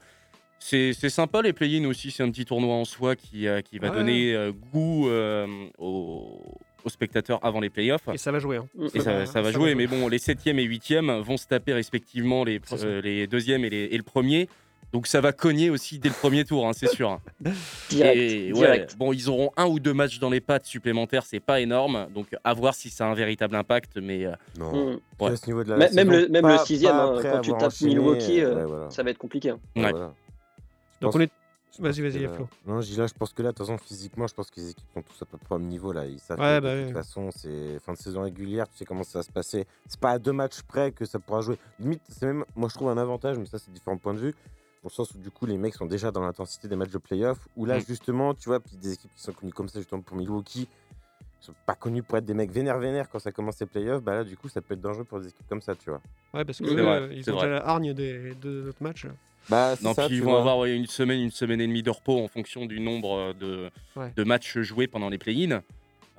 c'est c'est sympa les play-in aussi. C'est un petit tournoi en soi qui, euh, qui va Ouais. donner euh, goût euh, aux, aux spectateurs avant les playoffs. Et ça va jouer. hein. Et ça, ça va jouer, mais bon, les 7e et 8e vont se taper respectivement les, euh, les deuxièmes et, les, et le premier. Donc ça va cogner aussi dès le premier tour, hein, c'est sûr. Direct. Et ouais, direct. bon, ils auront un ou deux matchs dans les pattes supplémentaires, c'est pas énorme. Donc à voir si ça a un véritable impact. Mais Non. Puis Ouais. à ce niveau de la Même, le, même pas- le sixième, hein, quand tu tapes enchaîné, Milwaukee, euh, ouais, voilà. ça va être compliqué. hein. Ouais, Ouais. voilà. Donc on est. Vas-y, vas-y, Flo. Non, je dis là, je pense que là, de toute façon, physiquement, je pense que les équipes sont tous à peu près au même niveau. Là. Ils savent Ouais, que bah de toute façon, c'est fin de saison régulière, tu sais comment ça va se passer. C'est pas à deux matchs près que ça pourra jouer. Limite, c'est même, moi, je trouve un avantage, mais ça, c'est différents points de vue. Dans le sens où, du coup, les mecs sont déjà dans l'intensité des matchs de playoff. Où là, Mm. justement, tu vois, puis des équipes qui sont connues comme ça, justement, pour Milwaukee, sont pas connues pour être des mecs vénères-vénères quand ça commence les playoffs, bah là, du coup, ça peut être dangereux pour des équipes comme ça, tu vois. Ouais, parce que eux, vrai, euh, ils ont vrai. déjà la hargne des deux autres matchs. Bah, non, ça, puis ils vont vois. avoir ouais, une semaine, une semaine et demie de repos en fonction du nombre euh, de, Ouais. de matchs joués pendant les play-in.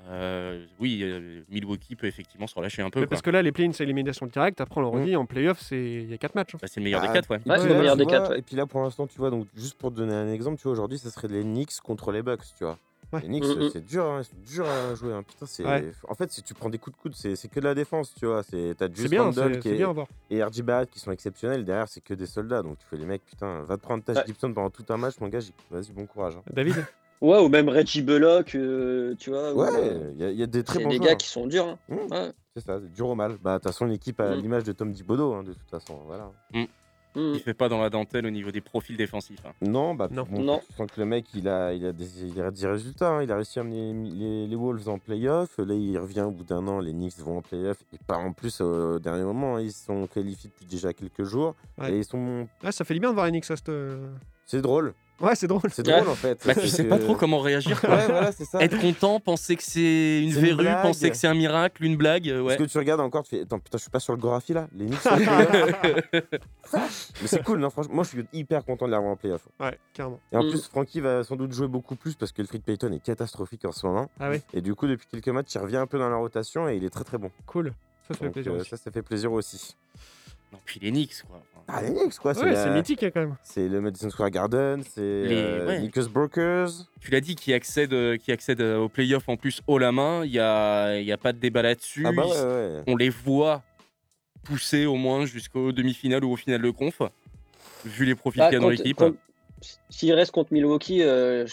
Euh, oui, euh, Milwaukee peut effectivement se relâcher un peu. Mais quoi. parce que là, les play-ins, c'est élimination directe. Après, on le redit, en playoff, c'est il y a 4 matchs. hein. Bah, c'est le meilleur Ah, des quatre, ouais. et Ouais, c'est le meilleur des ouais. Et puis là, pour l'instant, tu vois, donc juste pour te donner un exemple, tu vois, aujourd'hui, ça serait les Knicks contre les Bucks, tu vois. Ouais. Les Knicks, Mhm. c'est dur, hein, durs à jouer. hein. Putain, c'est... Ouais. En fait, si tu prends des coups de coude, c'est, c'est que de la défense, tu vois. C'est... T'as C'est juste bien, c'est qui c'est est- bien à voir. et RJ Barrett qui sont exceptionnels. Derrière, c'est que des soldats. Donc tu fais les mecs, putain, va te prendre Tash Ouais. Gibson pendant tout un match, mon gars. Vas-y, bon courage. hein. David Ouais, ou même Reggie Bullock, euh, tu vois. ou, Ouais, euh, il y, a- il y a des très c'est bons des joueurs. gars qui sont durs. hein. Mmh. Ouais. C'est ça, c'est dur au mal. Bah, de toute façon, l'équipe à Mm. l'image de Tom Thibodeau, hein, de toute façon. Voilà. Mmh. Il fait pas dans la dentelle au niveau des profils défensifs. hein. Non, bah, Non. bon, Non. que le mec, il a, il a, des, il a des résultats. hein. Il a réussi à amener les, les Wolves en playoff. Là, il revient au bout d'un an. Les Knicks vont en playoff. Et pas en plus au dernier moment. hein. Ils sont qualifiés depuis déjà quelques jours. Ouais. Et ils sont. Ah, ça fait du bien de voir les Knicks, ça, cette- euh, C'est drôle. Ouais, c'est drôle. C'est Ouais. drôle en fait. Bah, tu Parce sais que- pas trop comment réagir. quoi. Ouais, voilà, c'est ça. Être content, penser que c'est une verrue, blague. penser que c'est un miracle, une blague. euh, Parce Ouais. que tu regardes encore, tu fais Attends, putain, je suis pas sur le Gorafi là Les playoff Mais c'est cool, non, franchement. Moi, je suis hyper content de les revoir en playoff. Ouais, carrément. Et en Mm. plus, Frankie va sans doute jouer beaucoup plus parce que le Fried Payton est catastrophique en ce moment. Ah oui, Et du coup, depuis quelques matchs, il revient un peu dans la rotation et il est très très bon. cool. Ça, ça fait Donc, plaisir euh, aussi. ça, ça fait plaisir aussi. Non, puis les Knicks, quoi. Ah, les Knicks, quoi. Ouais, la- c'est mythique hein, quand même. C'est le Madison Square Garden, c'est Les- euh, ouais. Lakers Brokers. Tu l'as dit, qui accède, euh, qui accède euh, aux playoffs en plus haut la main. Il n'y a, il y a pas de débat là-dessus. Ah bah ouais. On les voit pousser au moins jusqu'aux demi-finales ou au final de conf, vu les profils Bah, qu'il y a dans l'équipe. S'il reste contre Milwaukee, euh,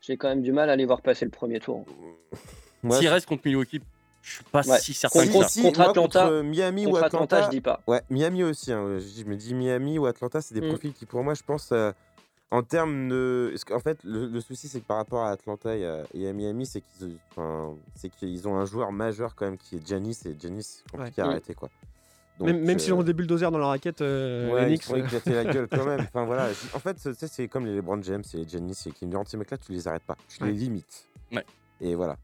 j'ai quand même du mal à les voir passer le premier tour. S'il reste contre Milwaukee, je suis pas Ouais. si certain Si, que contre- ça. si, contre moi, Atlanta- contre Miami Contre ou Atlanta, Atlanta. je dis pas. Ouais, Miami aussi. hein, ouais, Je je me dis Miami ou Atlanta, c'est des Mm. profils qui, pour moi, je pense, euh, en termes de. qu'en fait, le, le souci, c'est que par rapport à Atlanta et à, et à Miami, c'est qu'ils enfin, c'est qu'ils ont un joueur majeur quand même qui est Giannis, et Giannis, c'est compliqué à Ouais. arrêter, quoi. Donc, Même, même euh, s'ils ont des bulldozers dans la raquette, euh, Ouais, les ils éclater la gueule quand même. Enfin voilà. En fait, tu sais, c'est comme les LeBron James et Giannis et Kim Durant. Ces mecs-là, tu les arrêtes pas. Tu Ouais. les limites. Ouais. Et voilà.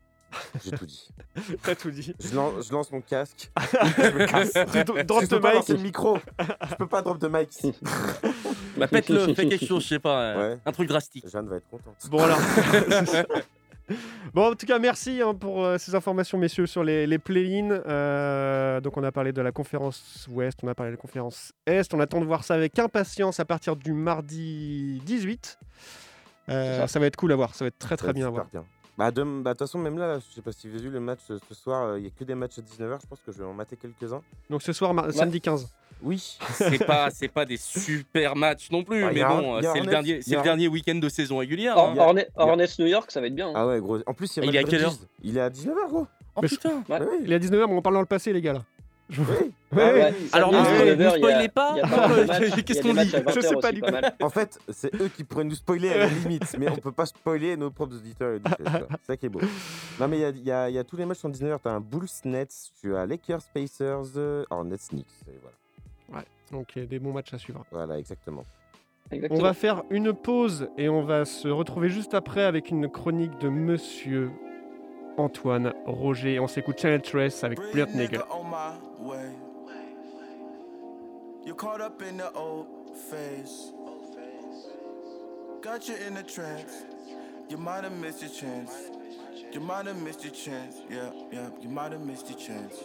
J'ai tout dit. T'as tout dit. Je lance, je lance mon casque. je me casse. Drop je the peux pas mic. le micro. Je peux pas drop de mic ici. Bah, pète-le, fais quelque chose, je sais pas, euh, Ouais. un truc drastique. Jeanne va être contente. Bon alors. Bon, en tout cas, merci hein, pour euh, ces informations, messieurs, sur les, les play-in. Euh, donc, on a parlé de la conférence Ouest, on a parlé de la conférence Est. On attend de voir ça avec impatience à partir du mardi 18. Euh, C'est ça. ça va être cool à voir, ça va être très très bien à voir. bien. Bah, de bah, de toute façon, même là, là, je sais pas si vous avez vu le match euh, ce soir, euh, il y a que des matchs à 19h. Je pense que je vais en mater quelques-uns. Donc, ce soir, samedi 15. Oui. C'est pas, c'est pas des super matchs non plus, y mais a bon, y a c'est le Hornets, dernier, y c'est a le un- dernier week-end de saison régulière. Or- hein. y a- Hornet- y a- Hornets New York, ça va être bien. hein. Ah ouais, gros. En plus, il y a Il est à quelle heure Bridges. Il est à 19h, gros. Oh Mais- putain Ouais. Il est à 19h, mais on parle dans le passé, les gars, là. Oui. Ouais, Ah ouais. ouais, Alors, samedi, nous, à spoil- 19h, nous il y a- spoilez pas Qu'est-ce qu'on dit à 20 Je sais pas du pas tout. En fait, c'est eux qui pourraient nous spoiler à la limite, mais on peut pas spoiler nos propres auditeurs. C'est ça qui est beau. Non, mais il y a, y y tous les matchs sont 19h. Tu as un Bulls Nets, tu as Lakers Pacers, euh, Hornets Knicks. Voilà. Donc, il y a des bons matchs à suivre. voilà, exactement. On va faire une pause et on va se retrouver juste après avec une chronique de monsieur Antoine Roger. On s'écoute Channel Trace avec my way. You're caught up in the old phase. Got you in a trance. You might have missed your chance. You might have missed your chance. Yeah, yeah, you might have missed your chance.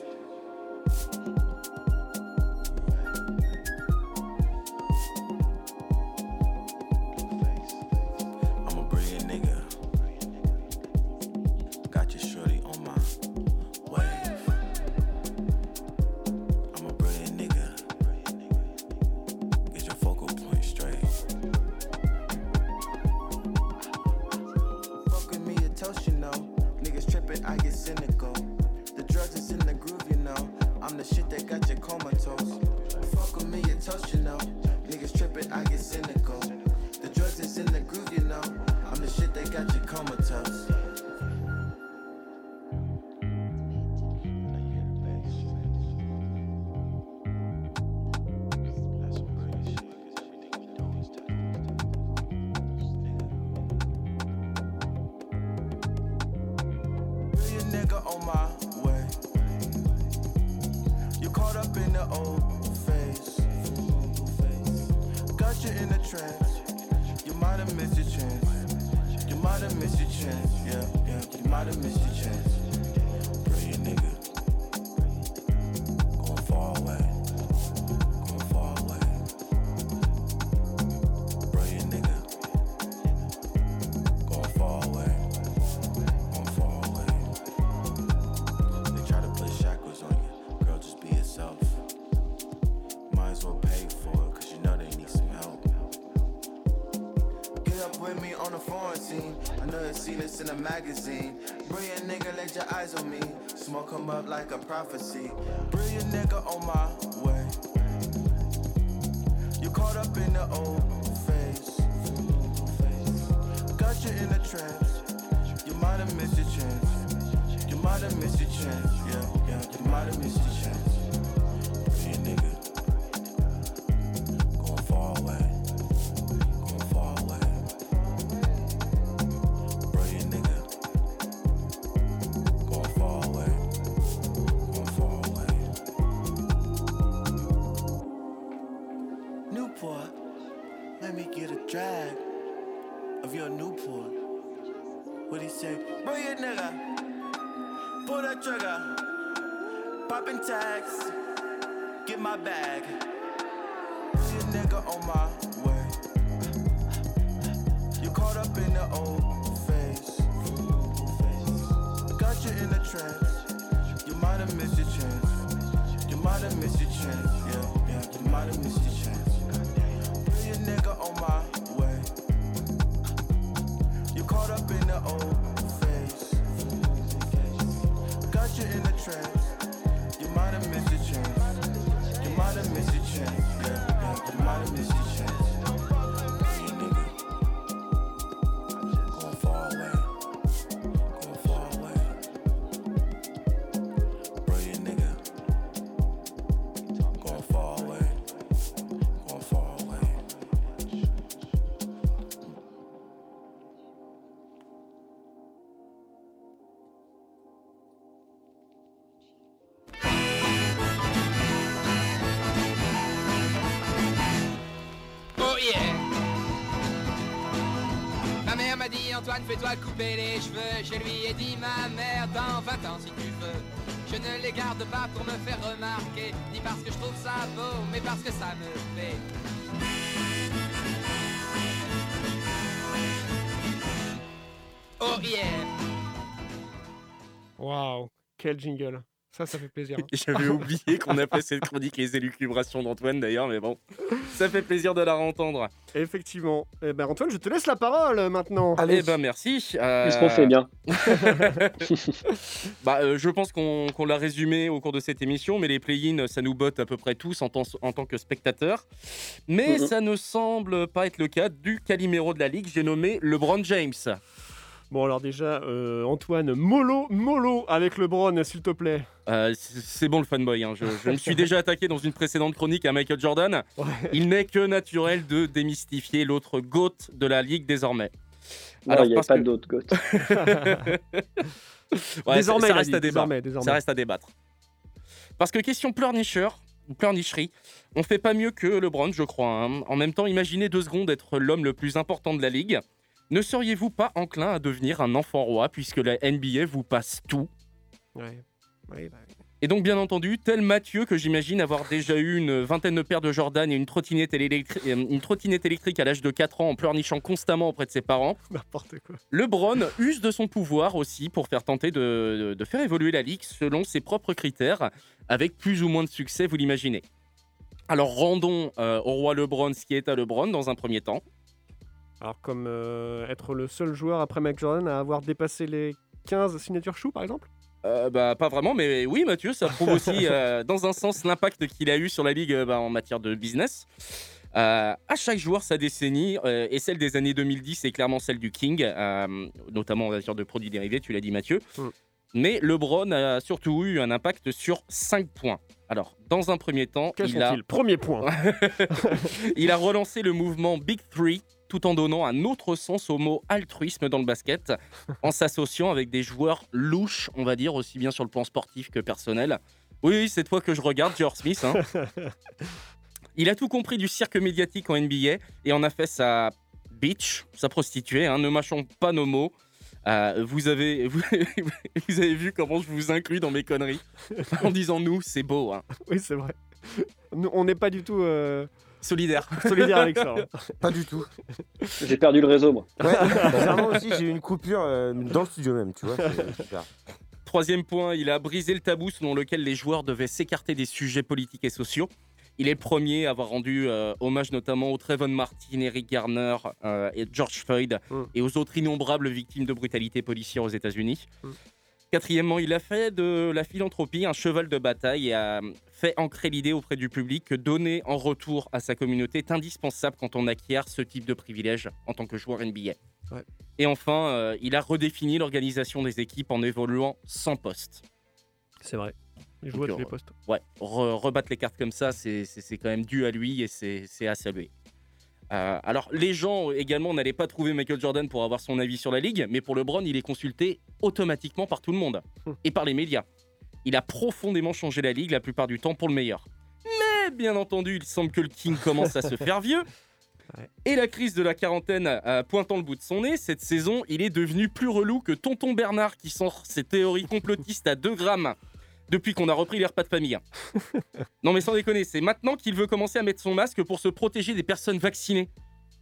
You in a trance. You might have missed your chance. You might have missed your chance. Yeah, yeah, you might have missed your chance. Brilliant nigga. Antoine fais-toi couper les cheveux. Je lui ai dit ma mère dans 20 ans si tu veux Je ne les garde pas pour me faire remarquer Ni parce que je trouve ça beau Mais parce que ça me plaît. Oh yeah. Waouh, quel jingle. Ça, ça fait plaisir. hein. J'avais oublié qu'on appelait cette chronique les élucubrations d'Antoine d'ailleurs, mais bon, ça fait plaisir de la entendre. Effectivement. Eh ben, Antoine, je te laisse la parole euh, maintenant. Eh ben merci. euh, Qu'est-ce qu'on fait bien bah, euh, je pense qu'on l'a résumé au cours de cette émission, mais les play-in, ça nous botte à peu près tous en, tant- en tant que spectateurs. Mais Mhm. ça ne semble pas être le cas du Calimero de la Ligue, j'ai nommé LeBron James. Bon, alors déjà, euh, Antoine, mollo, mollo avec LeBron, s'il te plaît. Euh, c'est bon le fanboy, hein. je, je me suis déjà attaqué dans une précédente chronique à Michael Jordan. Il n'est que naturel de démystifier l'autre GOAT de la Ligue désormais. Non, il n'y a parce pas que- d'autre goth. Ouais, Désormais, ça, reste à débattre. désormais, désormais. Ça reste à débattre. Parce que question pleurnicheur ou pleurnicherie, on fait pas mieux que LeBron, je crois. hein. En même temps, imaginez deux secondes être l'homme le plus important de la ligue. Ne seriez-vous pas enclin à devenir un enfant roi puisque la NBA vous passe tout? Ouais. Ouais, bah, Et donc, bien entendu, tel Mathieu que j'imagine avoir déjà eu une vingtaine de paires de Jordan et une trottinette, électri- euh, une trottinette électrique à l'âge de 4 ans en pleurnichant constamment auprès de ses parents, N'importe quoi. LeBron use de son pouvoir aussi pour faire tenter de, de- de faire évoluer la ligue selon ses propres critères, avec plus ou moins de succès, vous l'imaginez. Alors rendons euh, au roi LeBron ce qui est à LeBron dans un premier temps. Alors, comme euh, être le seul joueur après Mike Jordan à avoir dépassé les 15 signatures chou, par exemple? Euh, bah, pas vraiment, mais oui, Mathieu, ça prouve aussi, euh, dans un sens, l'impact qu'il a eu sur la ligue bah, en matière de business. Euh, à chaque joueur sa décennie, et celle des années 2010 est clairement celle du King, notamment en matière de produits dérivés, tu l'as dit Mathieu. Mm. Mais LeBron a surtout eu un impact sur 5 points. Alors, dans un premier temps, Quels il a... Premier point. il a relancé le mouvement Big Three tout en donnant un autre sens au mot altruisme dans le basket, en s'associant avec des joueurs louches, on va dire, aussi bien sur le plan sportif que personnel. Oui, cette fois que je regarde George Smith. hein. Il a tout compris du cirque médiatique en NBA et en a fait sa bitch, sa prostituée, hein, ne mâchons pas nos mots. Euh, vous, avez, vous, vous avez vu comment je vous inclus dans mes conneries en disant nous, c'est beau. hein. oui, c'est vrai. Nous, on n'est pas du tout euh, Solidaire. solidaire avec ça. hein. Pas du tout. J'ai perdu le réseau, moi. Ouais, aussi, j'ai eu une coupure euh, dans le studio même, tu vois. Troisième point, il a brisé le tabou selon lequel les joueurs devaient s'écarter des sujets politiques et sociaux. Il est le premier à avoir rendu euh, hommage notamment aux Trayvon Martin, Eric Garner euh, et George Floyd Mm. et aux autres innombrables victimes de brutalité policière aux États-Unis. Mm. Quatrièmement, il a fait de la philanthropie un cheval de bataille et a fait ancrer l'idée auprès du public que donner en retour à sa communauté est indispensable quand on acquiert ce type de privilège en tant que joueur NBA. Ouais. Et enfin, euh, il a redéfini l'organisation des équipes en évoluant sans poste. C'est vrai. Il joue à tous euh, les postes. Ouais, re- rebattre les cartes comme ça, c'est c'est- c'est quand même dû à lui et c'est c'est à saluer. Euh, alors, les gens également n'allaient pas trouver Michael Jordan pour avoir son avis sur la ligue, mais pour LeBron, il est consulté automatiquement par tout le monde et par les médias. Il a profondément changé la ligue la plupart du temps pour le meilleur. Mais bien entendu, il semble que le King commence à se faire vieux. Et la crise de la quarantaine euh, pointant le bout de son nez, cette saison, il est devenu plus relou que Tonton Bernard qui sort ses théories complotistes à 2 grammes depuis qu'on a repris les repas de famille. non mais sans déconner, c'est maintenant qu'il veut commencer à mettre son masque pour se protéger des personnes vaccinées.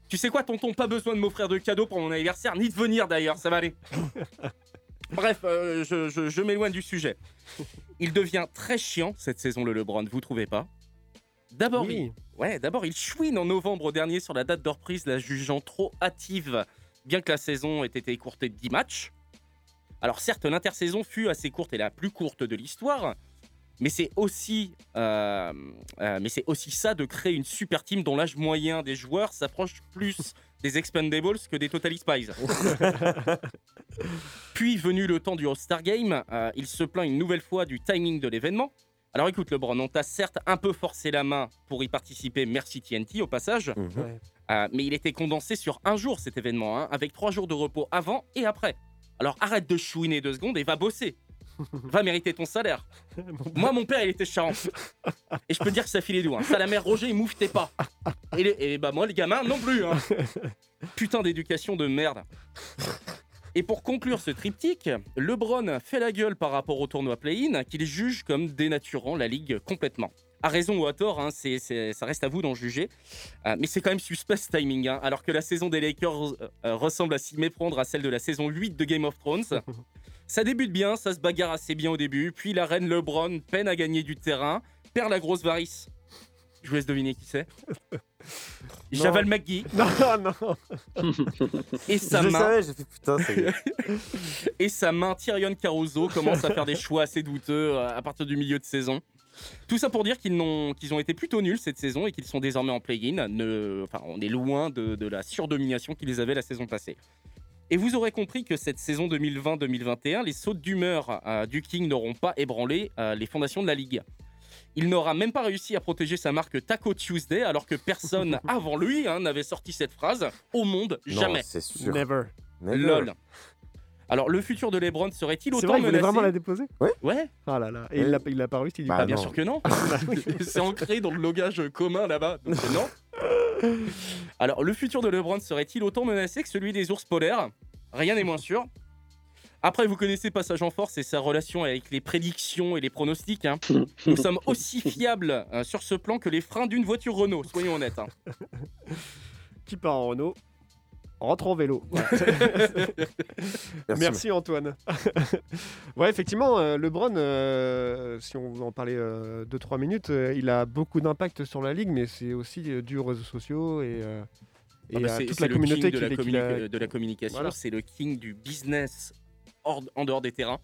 Tu sais quoi, tonton, pas besoin de m'offrir de cadeaux pour mon anniversaire, ni de venir d'ailleurs, ça va aller. Bref, euh, je, je- je m'éloigne du sujet. Il devient très chiant cette saison, le LeBron, vous trouvez pas? D'abord, Oui. il, ouais, d'abord, il chouine en novembre dernier sur la date de reprise, la jugeant trop hâtive, bien que la saison ait été écourtée de 10 matchs. Alors certes, l'intersaison fut assez courte et la plus courte de l'histoire, mais c'est aussi, euh, euh, mais c'est aussi ça de créer une super team dont l'âge moyen des joueurs s'approche plus des Expendables que des Totally Spies. Puis venu le temps du All-Star Game, euh, il se plaint une nouvelle fois du timing de l'événement. Alors écoute LeBron, on t'a certes un peu forcé la main pour y participer, merci TNT au passage, Ouais. euh, mais il était condensé sur un jour cet événement, hein, avec trois jours de repos avant et après. Alors arrête de chouiner deux secondes et va bosser. Va mériter ton salaire. Moi, mon père, il était Charente. Et je peux dire que ça filait doux. Hein. Ça, la mère Roger, il mouftait pas. Et, les- et bah, moi, le gamin, non plus. hein. Putain d'éducation de merde. Et pour conclure ce triptyque, LeBron fait la gueule par rapport au tournoi play-in qu'il juge comme dénaturant la ligue complètement. À raison ou à tort, hein, ça reste à vous d'en juger. Euh, mais c'est quand même suspect ce timing. hein. Alors que la saison des Lakers euh, euh, ressemble à s'y méprendre à celle de la saison 8 de Game of Thrones. Ça débute bien, ça se bagarre assez bien au début, puis la reine LeBron peine à gagner du terrain, perd la grosse varice. Je vous laisse deviner qui c'est. Javal McGee. Non, non. Et sa Je main. savais, fait putain. Et sa main, Tyrion Caruso, commence à faire des choix assez douteux à partir du milieu de saison. Tout ça pour dire qu'ils ont été plutôt nuls cette saison et qu'ils sont désormais en play-in. Enfin, on est loin de, de la surdomination qu'ils avaient la saison passée. Et vous aurez compris que cette saison 2020-2021, les sautes d'humeur euh, du King n'auront pas ébranlé euh, les fondations de la Ligue. Il n'aura même pas réussi à protéger sa marque Taco Tuesday alors que personne avant lui hein, n'avait sorti cette phrase au monde Non, jamais. c'est sûr. Never. Never. Lol. Alors le futur de LeBron serait-il C'est autant vrai, il voulait menacé vraiment la déposer? Ouais. Ah là là. Et Ouais. il l'a il pas réussi, il dit Bah, pas. bien non. sûr que non. c'est ancré dans le logage commun là-bas. Donc non. Alors, le futur de LeBron serait-il autant menacé que celui des ours polaires? Rien n'est moins sûr. Après, vous connaissez Passage en Force et sa relation avec les prédictions et les pronostics. hein. Nous sommes aussi fiables euh, sur ce plan que les freins d'une voiture Renault, soyons honnêtes. hein. Qui part en Renault? Rentre en vélo. Merci, Antoine. ouais, effectivement, euh, LeBron, euh, si on veut en parler 2-3 minutes, euh, il a beaucoup d'impact sur la ligue, mais c'est aussi euh, dû aux réseaux sociaux et, euh, et Ah bah, à c'est- toute la le communauté king de la, communi- a- de la communication, Voilà. c'est le king du business hors- en dehors des terrains.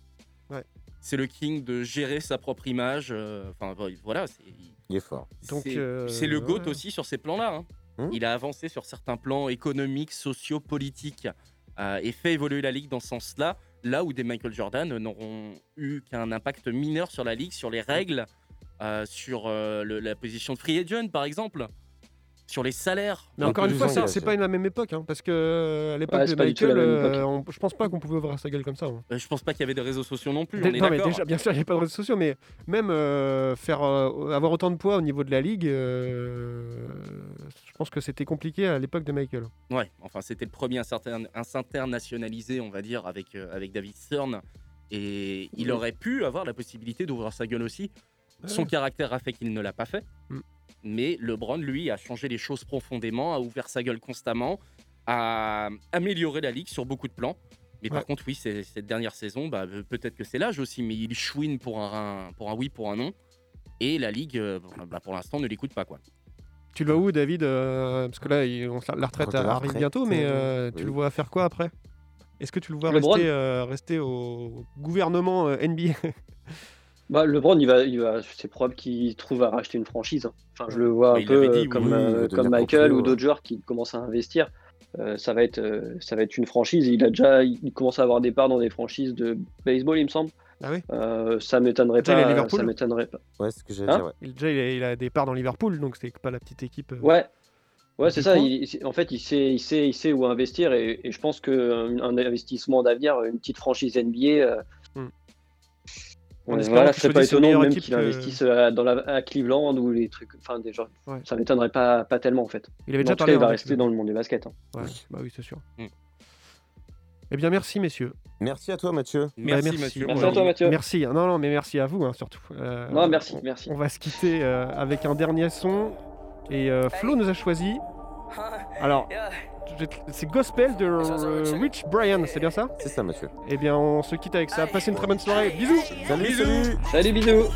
Ouais. C'est le king de gérer sa propre image. euh, Enfin voilà, c'est Il est fort. Donc, c'est euh, c'est le GOAT ouais. aussi sur ces plans-là. hein. Hmm. Il a avancé sur certains plans économiques, sociaux, politiques euh, et fait évoluer la ligue dans ce sens-là, là où des Michael Jordan n'auront eu qu'un impact mineur sur la ligue, sur les règles, euh, sur euh, le- la position de free agent par exemple, sur les salaires. Mais encore une fois, c'est- ans, c'est pas la même époque, hein, parce que à l'époque Ouais, de Michael, euh, on- je pense pas qu'on pouvait ouvrir sa gueule comme ça. hein. Euh, Je pense pas qu'il y avait des réseaux sociaux non plus, Dé- on est non, mais déjà, bien sûr, il n'y a pas de réseaux sociaux, mais même euh, faire euh, avoir autant de poids au niveau de la ligue, euh, pense que c'était compliqué à l'époque de Michael. Ouais, enfin c'était le premier à s'inter- à s'internationaliser, on va dire, avec, euh, avec David Stern. Et il aurait pu avoir la possibilité d'ouvrir sa gueule aussi. Son caractère a fait qu'il ne l'a pas fait. Mm. Mais LeBron, lui, a changé les choses profondément, a ouvert sa gueule constamment, a amélioré la ligue sur beaucoup de plans. Mais par contre, oui, cette dernière saison, bah, peut-être que c'est l'âge aussi, mais il chouine pour un, pour un oui, pour un non. Et la Ligue, euh, bah, pour l'instant, ne l'écoute pas. quoi. Tu le vois où, David Euh, Parce que là, il- on- la retraite la arrive retraite, bientôt, mais euh, oui. tu le vois faire quoi après? Est-ce que tu le vois rester, euh, rester au gouvernement euh, NBA Bah, LeBron, il va, il va, c'est probable qu'il trouve à racheter une franchise. hein. Enfin, je le vois un peu dit, euh, comme, oui, euh, comme Michael ou ouais. d'autres joueurs qui commencent à investir. Euh, ça va être, euh, ça va être une franchise. Il a déjà, il commence à avoir des parts dans des franchises de baseball, il me semble. Ah oui Euh, ça m'étonnerait Déjà, il pas. Liverpool Ça m'étonnerait pas. Ouais, ce que j'allais Hein dire. Ouais. il, déjà, il a, il a des parts dans Liverpool, donc c'est pas la petite équipe. euh. Ouais. Ouais, c'est ça. il- en fait, il sait, il sait, il sait où investir et, et je pense qu'un un investissement d'avenir, une petite franchise NBA, euh, euh, En espérant voilà, ce serait pas étonnant même qu'il que- investisse à, dans la, à Cleveland ou les trucs. Enfin, des gens. Ouais. Ça m'étonnerait pas, pas tellement en fait. Il avait déjà en tout cas, parlé il va avec rester dans le monde du basket. hein. Ouais, bah oui, c'est sûr. Mm. Eh bien, merci, messieurs. Merci à toi, Mathieu. Bah, Merci, Mathieu. Merci pour à toi, Mathieu. Merci. Non, non, mais merci à vous, hein, surtout. Euh, Non, merci, on- merci. On va se quitter euh, avec un dernier son. Et euh, Flo nous a choisi. Alors, c'est Gospel de euh, Rich Brian, c'est bien ça? C'est ça, Mathieu. Eh bien, on se quitte avec ça. Passez une très bonne soirée. Bisous Salut, Bisous. salut. Salut, bisous.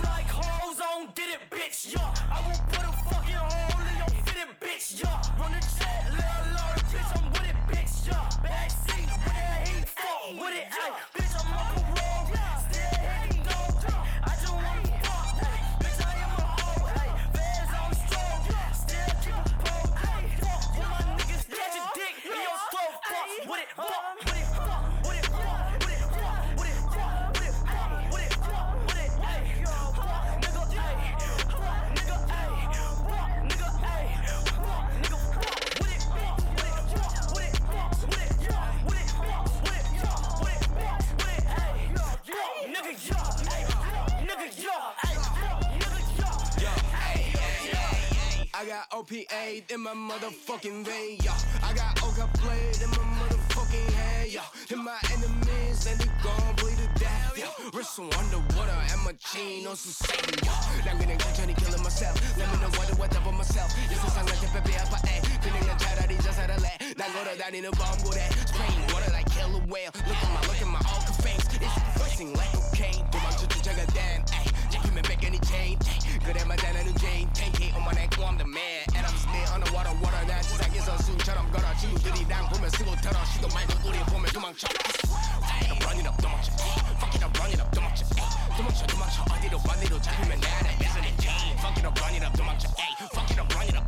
got OPA in my motherfucking vein, yo. I got Oka blade in my motherfucking hand, yo. And my enemies, and they gon' bleed to death, yo. Wrist underwater, and my chain on society, yo. Now gonna go trying to killing myself. Let me know what to what up with myself. This is like a baby up a A. Feeling a tired, I just had a let. Now go to that in a bomb with that. Spraying water like killer whale. Look at my, look at my alka face. It's pressing like cocaine. Do my juju jaga damn, ayy. Jack, you may any chain, 그래만 다나는 Jane, KK on my neck, I'm the man. And I'm still underwater, water. 난 지상에서 수처럼 걸어. 친구들이 난 보면 쓰고 털어. 시도 말고 우리 보면 도망쳐. I'm running up, 도망쳐. Fuck it, I'm running up, 도망쳐. 도망쳐, 도망쳐. 어디로 어디로 잡히면 나를 뺏어내. Fuck it, I'm running up, 도망쳐. Fuck it, I'm running up,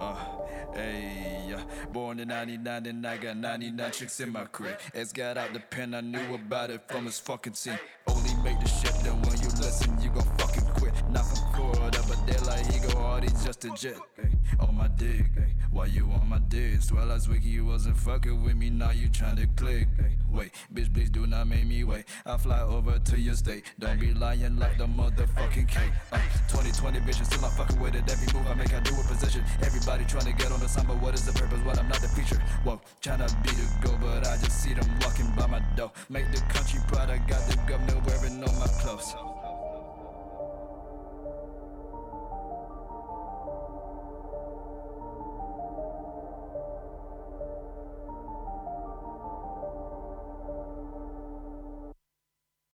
Uh, hey. Born in 99 and I got 99 chicks in my crib. It's got out the pen, I knew about it from his fucking scene. Only make the shit then when you listen, you gon' jet. Hey, on my dick, hey. Why you on my dick? Swell last week you wasn't fucking with me, now you tryna click. Hey, wait, bitch, please do not make me wait. I fly over to your state. Don't be lying like the motherfucking cake. Uh, 2020 bitches still I'm fucking with it. Every move I make, I do with possession. Everybody tryna get on the sun, but what is the purpose? What I'm not the feature. Whoa, tryna be the go, but I just see them walking by my door. Make the country proud, I got the governor wearing all my clothes.